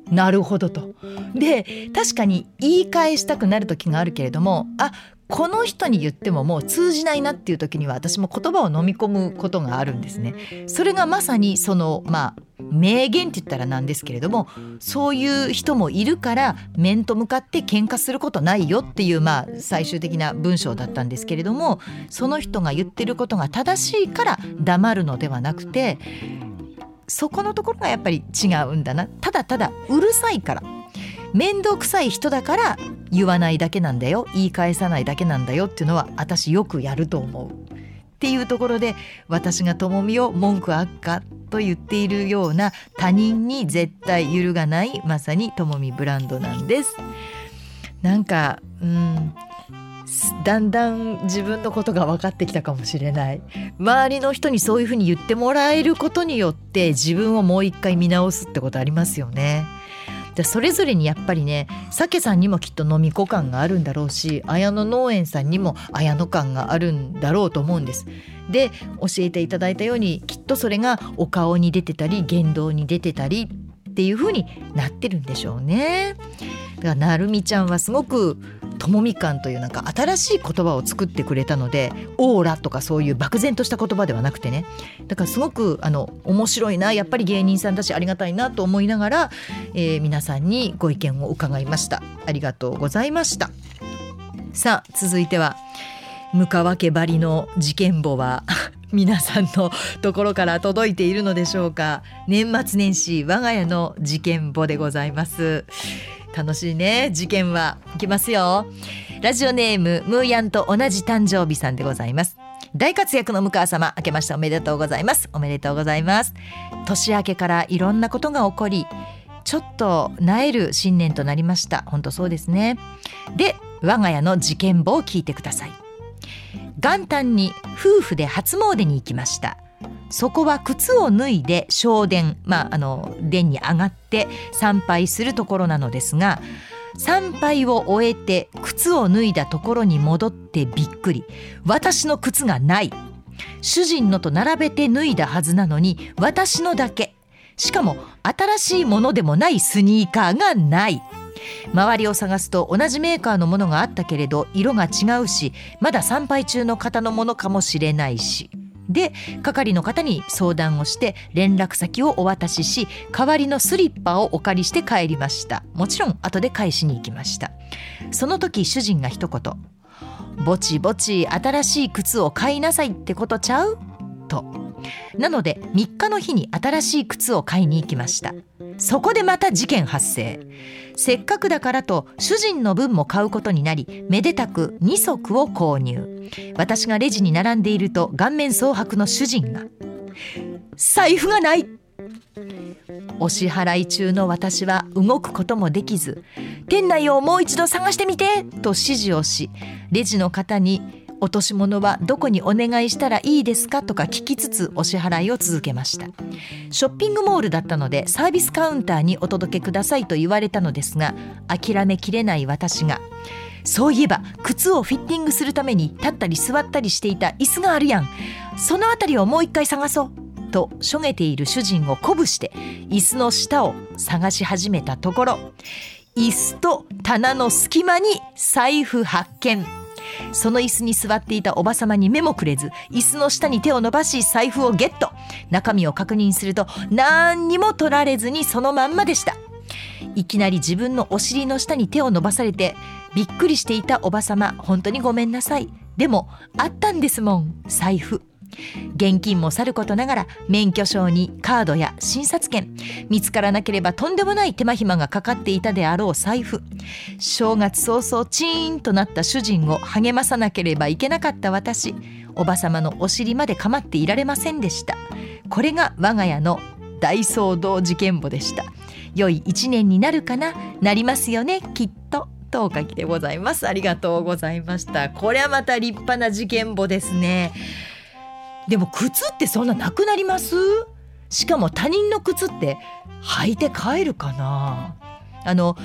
なるほどと。で確かに言い返したくなる時があるけれどもあこの人に言ってももう通じないなっていう時には私も言葉を飲み込むことがあるんですね。それがまさにそのまあ名言って言ったらなんですけれどもそういう人もいるから面と向かって喧嘩することないよっていうまあ最終的な文章だったんですけれどもその人が言ってることが正しいから黙るのではなくてそこのところがやっぱり違うんだなただただうるさいから面倒くさい人だから言わないだけなんだよ。言い返さないだけなんだよ。っていうのは私よくやると思う。っていうところで私がともみを文句あっかと言っているような他人に絶対揺るがないまさにともみブランドなんです。なんかうんだんだん自分のことが分かってきたかもしれない。周りの人にそういうふうに言ってもらえることによって自分をもう一回見直すってことありますよね。でそれぞれにやっぱりね酒さんにもきっと飲み子感があるんだろうし綾野農園さんにも綾野感があるんだろうと思うんです。で教えていただいたようにきっとそれがお顔に出てたり言動に出てたりっていう風になってるんでしょうね。だからなるみちゃんはすごくともみ感というなんか新しい言葉を作ってくれたのでオーラとかそういう漠然とした言葉ではなくてね。だからすごくあの面白いなやっぱり芸人さんだしありがたいなと思いながら、えー、皆さんにご意見を伺いました。ありがとうございました。さあ続いては向川家ばりの事件簿は 皆さんのところから届いているのでしょうか。年末年始我が家の事件簿でございます。楽しいね。事件はいきますよ。ラジオネームムーヤンと同じ誕生日さんでございます。大活躍の向川様明けましておめでとうございます。おめでとうございます。年明けからいろんなことが起こりちょっとなえる新年となりました。本当そうですね。で我が家の事件簿を聞いてください。元旦に夫婦で初詣に行きました。そこは靴を脱いで正殿まああの殿に上がって参拝するところなのですが参拝を終えて靴を脱いだところに戻ってびっくり。私の靴がない。主人のと並べて脱いだはずなのに私のだけ。しかも新しいものでもないスニーカーがない。周りを探すと同じメーカーのものがあったけれど色が違うしまだ参拝中の方のものかもしれないし。で係の方に相談をして連絡先をお渡しし代わりのスリッパをお借りして帰りました。もちろん後で返しに行きました。その時主人が一言「ぼちぼち新しい靴を買いなさいってことちゃう?」と。なので3日の日に新しい靴を買いに行きましたそこでまた事件発生せっかくだからと主人の分も買うことになりめでたく2足を購入私がレジに並んでいると顔面蒼白の主人が「財布がない!」お支払い中の私は動くこともできず「店内をもう一度探してみて!」と指示をしレジの方に落とし物はどこにお願いしたらいいですかとか聞きつつお支払いを続けました。ショッピングモールだったのでサービスカウンターにお届けくださいと言われたのですが諦めきれない私がそういえば靴をフィッティングするために立ったり座ったりしていた椅子があるやん。その辺りをもう一回探そうとしょげている主人を鼓舞して椅子の下を探し始めたところ椅子と棚の隙間に財布発見。その椅子に座っていたおばさまに目もくれず椅子の下に手を伸ばし財布をゲット。中身を確認すると何にも取られずにそのまんまでした。いきなり自分のお尻の下に手を伸ばされてびっくりしていたおばさま本当にごめんなさい。でもあったんですもん財布。現金もさることながら免許証にカードや診察券見つからなければとんでもない手間暇がかかっていたであろう財布。正月早々チーンとなった主人を励まさなければいけなかった私。おばさまのお尻まで構っていられませんでした。これが我が家の大騒動事件簿でした。良い一年になるかな？なりますよねきっと。とお書きでございます。ありがとうございました。これはまた立派な事件簿ですね。でも靴ってそんななくなります？しかも他人の靴って履いて帰るかな？あの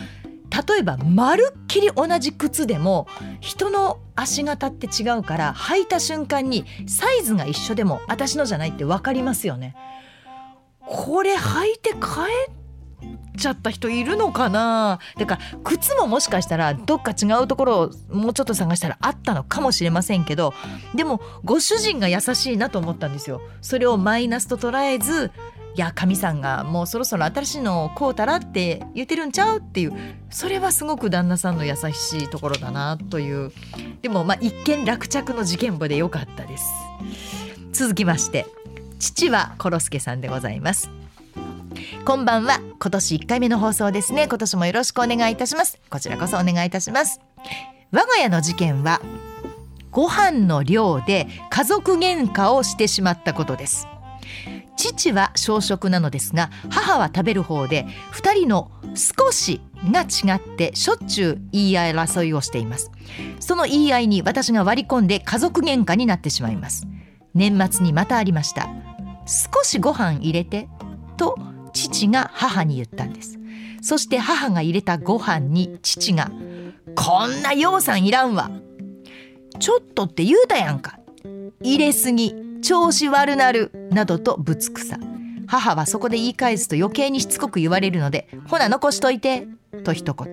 例えばまるっきり同じ靴でも人の足型って違うから履いた瞬間にサイズが一緒でも私のじゃないって分かりますよね。これ履いて帰っちゃった人いるのかな？だか靴ももしかしたらどっか違うところをもうちょっと探したらあったのかもしれませんけどでもご主人が優しいなと思ったんですよ。それをマイナスと捉えずいや神さんがもうそろそろ新しいのを買うたらって言ってるんちゃうっていう。それはすごく旦那さんの優しいところだなという。でもまあ一見落着の事件簿でよかったです。続きまして父はコロスケさんでございます。こんばんは。今年1回目の放送ですね。今年もよろしくお願いいたします。こちらこそお願いいたします。我が家の事件はご飯の量で家族喧嘩をしてしまったことです。父は小食なのですが母は食べる方で2人の少しが違ってしょっちゅう言い合い争いをしています。その言い合いに私が割り込んで家族喧嘩になってしまいます。年末にまたありました。少しご飯入れてと父が母に言ったんです。そして母が入れたご飯に父がこんなようさんいらんわ。ちょっとって言うたやんか。入れすぎ調子悪なるなどとぶつくさ。母はそこで言い返すと余計にしつこく言われるのでほな残しといてと一言。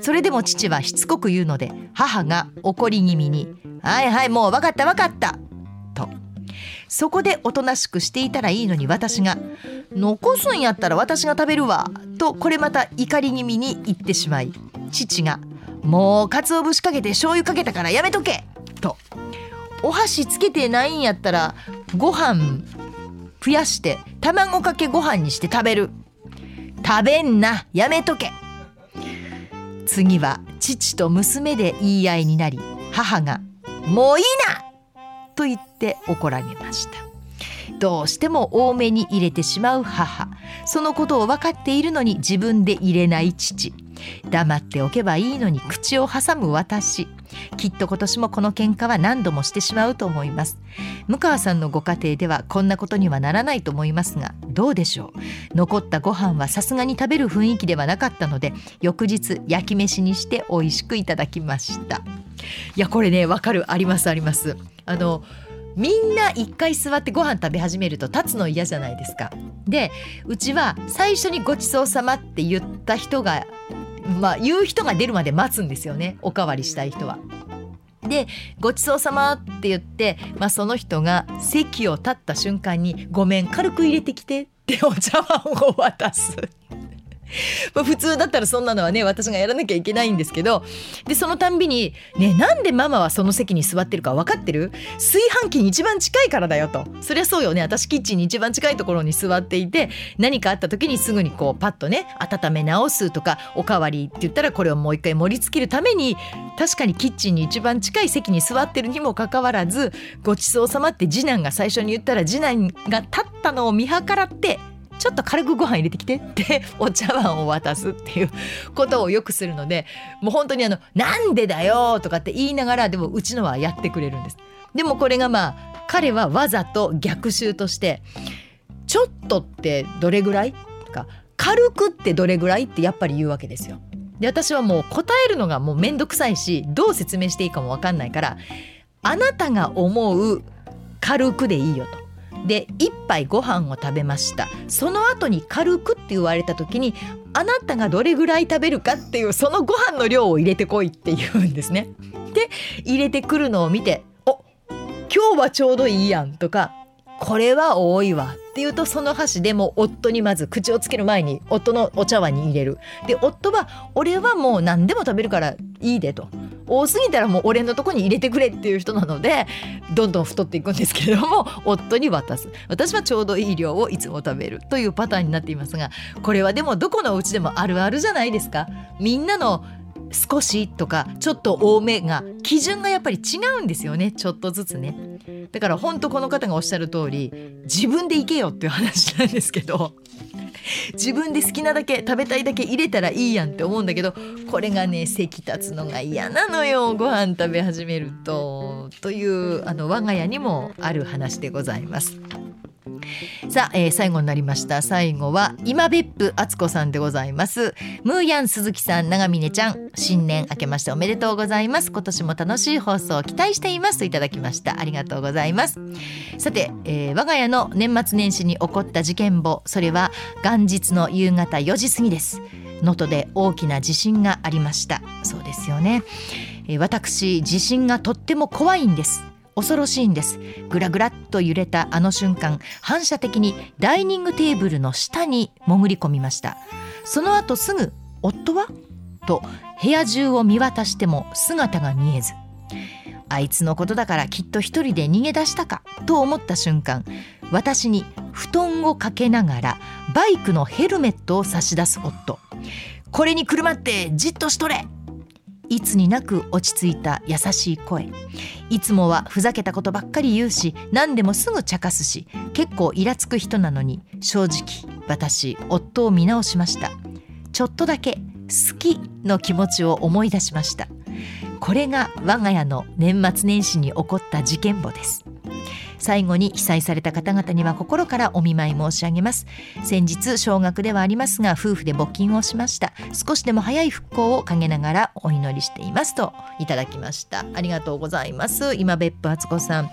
それでも父はしつこく言うので母が怒り気味にはいはいもう分かった分かったと。そこでおとなしくしていたらいいのに私が残すんやったら私が食べるわとこれまた怒り気味に言ってしまい父がもう鰹節かけて醤油かけたからやめとけと。お箸つけてないんやったらご飯増やして卵かけご飯にして食べる。食べんなやめとけ。次は父と娘で言い合いになり母が「もういいな!」と言って怒られました。どうしても多めに入れてしまう母。そのことを分かっているのに自分で入れない父。黙っておけばいいのに口を挟む私。きっと今年もこの喧嘩は何度もしてしまうと思います。向川さんのご家庭ではこんなことにはならないと思いますがどうでしょう。残ったご飯はさすがに食べる雰囲気ではなかったので翌日焼き飯にして美味しくいただきました。いやこれねわかる。ありますあります。あのみんな一回座ってご飯食べ始めると立つの嫌じゃないですか。でうちは最初にごちそうさまって言った人がまあ言う人が出るまで待つんですよねおかわりしたい人は。で「ごちそうさま」って言って、まあ、その人が席を立った瞬間に「ごめん軽く入れてきて」ってお茶碗を渡す。まあ普通だったらそんなのはね私がやらなきゃいけないんですけどでそのたんびに「ねなんでママはその席に座ってるか分かってる？炊飯器に一番近いからだよ」と。そりゃそうよね。私キッチンに一番近いところに座っていて何かあった時にすぐにこうパッとね温め直すとかおかわりって言ったらこれをもう一回盛り付けるために確かにキッチンに一番近い席に座ってるにもかかわらず「ごちそうさま」って次男が最初に言ったら次男が立ったのを見計らってちょっと軽くご飯入れてきて ってお茶碗を渡すっていうことをよくするのでもう本当にあの「なんでだよ!」とかって言いながらでもうちのはやってくれるんです。でもこれがまあ彼はわざと逆襲として「ちょっとってどれぐらい?」とか「軽くってどれぐらい?」ってやっぱり言うわけですよ。で私はもう答えるのがもうめんどくさいしどう説明していいかも分かんないから「あなたが思う軽くでいいよ」と。で一杯ご飯を食べましたその後に軽くって言われた時にあなたがどれぐらい食べるかっていうそのご飯の量を入れてこいって言うんですね。で入れてくるのを見て「お今日はちょうどいいやん」とか「これは多いわ」って言うとその箸でも夫にまず口をつける前に夫のお茶碗に入れる。で夫は「俺はもう何でも食べるからいいで」と。多すぎたらもう俺のとこに入れてくれっていう人なのでどんどん太っていくんですけれども夫に渡す。私はちょうどいい量をいつも食べるというパターンになっていますがこれはでもどこのお家でもあるあるじゃないですか。みんなの少しとかちょっと多めが基準がやっぱり違うんですよね。ちょっとずつね。だから本当この方がおっしゃる通り自分で行けよっていう話なんですけど。自分で好きなだけ食べたいだけ入れたらいいやんって思うんだけどこれがね席立つのが嫌なのよご飯食べ始めるとというあの我が家にもある話でございます。さあ、えー、最後になりました。最後は今別府敦子さんでございます。ムーヤン鈴木さん長峰ちゃん新年明けましておめでとうございます。今年も楽しい放送を期待しています。といただきました。ありがとうございます。さて、えー、我が家の年末年始に起こった事件簿。それは元日の夕方4時過ぎです。能登で大きな地震がありました。そうですよね、えー、私地震がとっても怖いんです。恐ろしいんです。ぐらぐらっと揺れたあの瞬間反射的にダイニングテーブルの下に潜り込みました。その後すぐ夫はと部屋中を見渡しても姿が見えずあいつのことだからきっと一人で逃げ出したか？と思った瞬間私に布団をかけながらバイクのヘルメットを差し出す夫これにくるまってじっとしとれ！いつになく落ち着いた優しい声。いつもはふざけたことばっかり言うし何でもすぐ茶化すし結構イラつく人なのに正直私夫を見直しました。ちょっとだけ好きの気持ちを思い出しました。これが我が家の年末年始に起こった事件簿です。最後に被災された方々には心からお見舞い申し上げます。先日少額ではありますが夫婦で募金をしました。少しでも早い復興を陰ながらお祈りしていますといただきました。ありがとうございます。今別府敦子さん。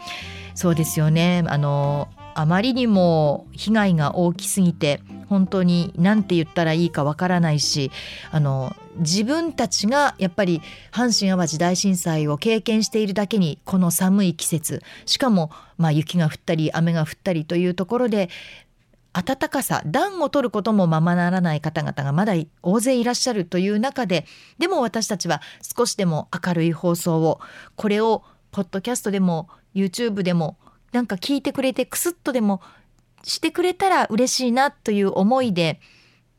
そうですよね。あのあまりにも被害が大きすぎて本当に何て言ったらいいかわからないしあの自分たちがやっぱり阪神・淡路大震災を経験しているだけにこの寒い季節しかもまあ雪が降ったり雨が降ったりというところで暖かさ暖を取ることもままならない方々がまだ大勢いらっしゃるという中ででも私たちは少しでも明るい放送をこれをポッドキャストでも YouTube でもなんか聞いてくれてクスッとでもしてくれたら嬉しいなという思いで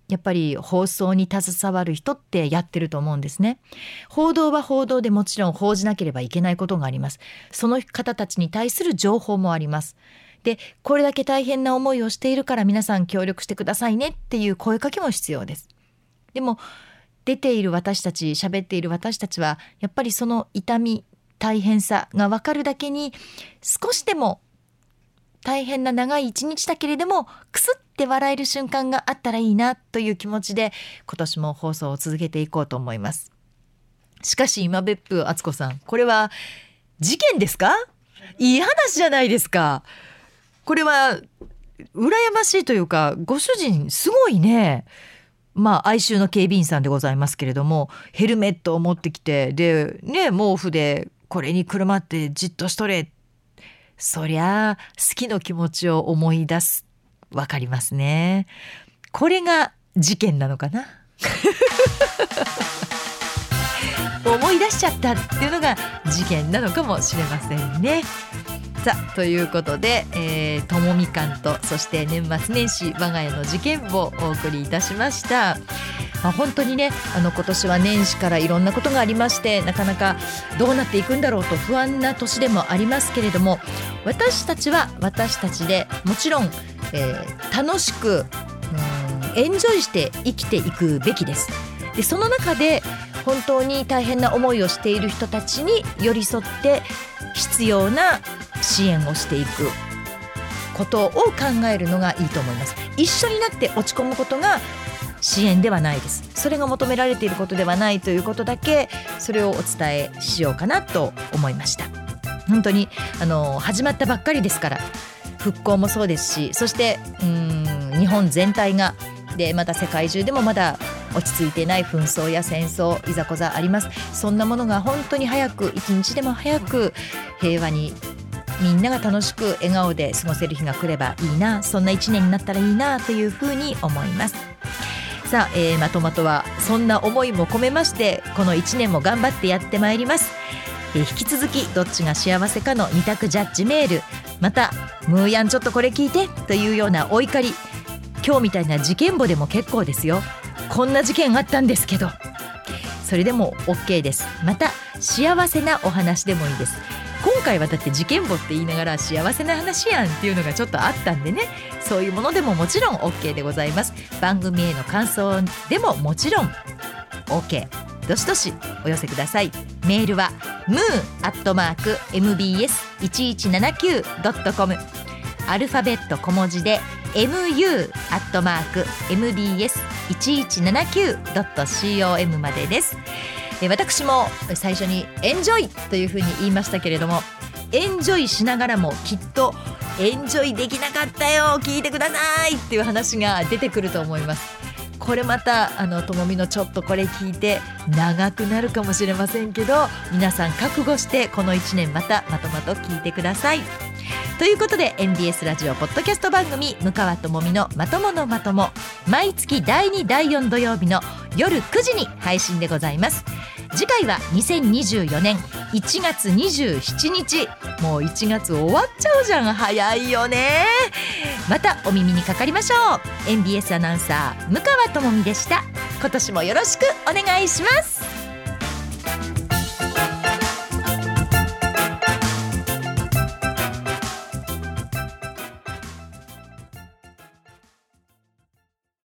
やっぱり放送に携わる人ってやってると思うんですね。報道は報道でもちろん報じなければいけないことがあります。その方たちに対する情報もあります。で、これだけ大変な思いをしているから皆さん協力してくださいねっていう声かけも必要です。でも、出ている私たち、喋っている私たちは、やっぱりその痛み、大変さがわかるだけに、少しでも大変な長い一日だけれどもくすって笑える瞬間があったらいいなという気持ちで今年も放送を続けていこうと思います。しかし今別府敦子さんこれは事件ですか？いい話じゃないですか。これは羨ましいというかご主人すごいね。まあ哀愁の警備員さんでございますけれどもヘルメットを持ってきてでね毛布でこれにくるまってじっとしとれっそりゃあ好きの気持ちを思い出す。わかりますね。これが事件なのかな？思い出しちゃったっていうのが事件なのかもしれませんね。さあということで、えー、ともみかんとそして年末年始我が家の事件簿をお送りいたしましたまあ、本当にねあの今年は年始からいろんなことがありましてなかなかどうなっていくんだろうと不安な年でもありますけれども私たちは私たちでもちろん、えー、楽しくうんエンジョイして生きていくべきです。でその中で本当に大変な思いをしている人たちに寄り添って必要な支援をしていくことを考えるのがいいと思います。一緒になって落ち込むことが支援ではないです。それが求められていることではないということだけそれをお伝えしようかなと思いました。本当にあの始まったばっかりですから復興もそうですしそしてうん日本全体がでまた世界中でもまだ落ち着いてない紛争や戦争いざこざあります。そんなものが本当に早く一日でも早く平和にみんなが楽しく笑顔で過ごせる日が来ればいいな。そんな一年になったらいいなというふうに思います。さあ、えー、まとまとはそんな思いも込めましてこの1年も頑張ってやってまいります、えー、引き続きどっちが幸せかの2択ジャッジメール。また「ムーヤンちょっとこれ聞いて」というようなお怒り。今日みたいな事件簿でも結構ですよ。こんな事件あったんですけど。それでも OK です。また幸せなお話でもいいです。今回はだって事件簿って言いながら幸せな話やんっていうのがちょっとあったんでね。そういうものでももちろん OK でございます。番組への感想でももちろん OK どしどしお寄せください。メールは moon.mbs1179.com アルファベット小文字で mu.mbs1179.com までです。私も最初にエンジョイというふうに言いましたけれどもエンジョイしながらもきっとエンジョイできなかったよ聞いてくださいっていう話が出てくると思います。これまたあのともみのちょっとこれ聞いて長くなるかもしれませんけど皆さん覚悟してこの1年またまとまと聞いてください。ということで NBS ラジオポッドキャスト番組「向川智美のまとものまとも」毎月第2第4土曜日の夜9時に配信でございます。次回は2024年1月27日。もう1月終わっちゃうじゃん。早いよね。またお耳にかかりましょう。NBS アナウンサー向川智美でした。今年もよろしくお願いします。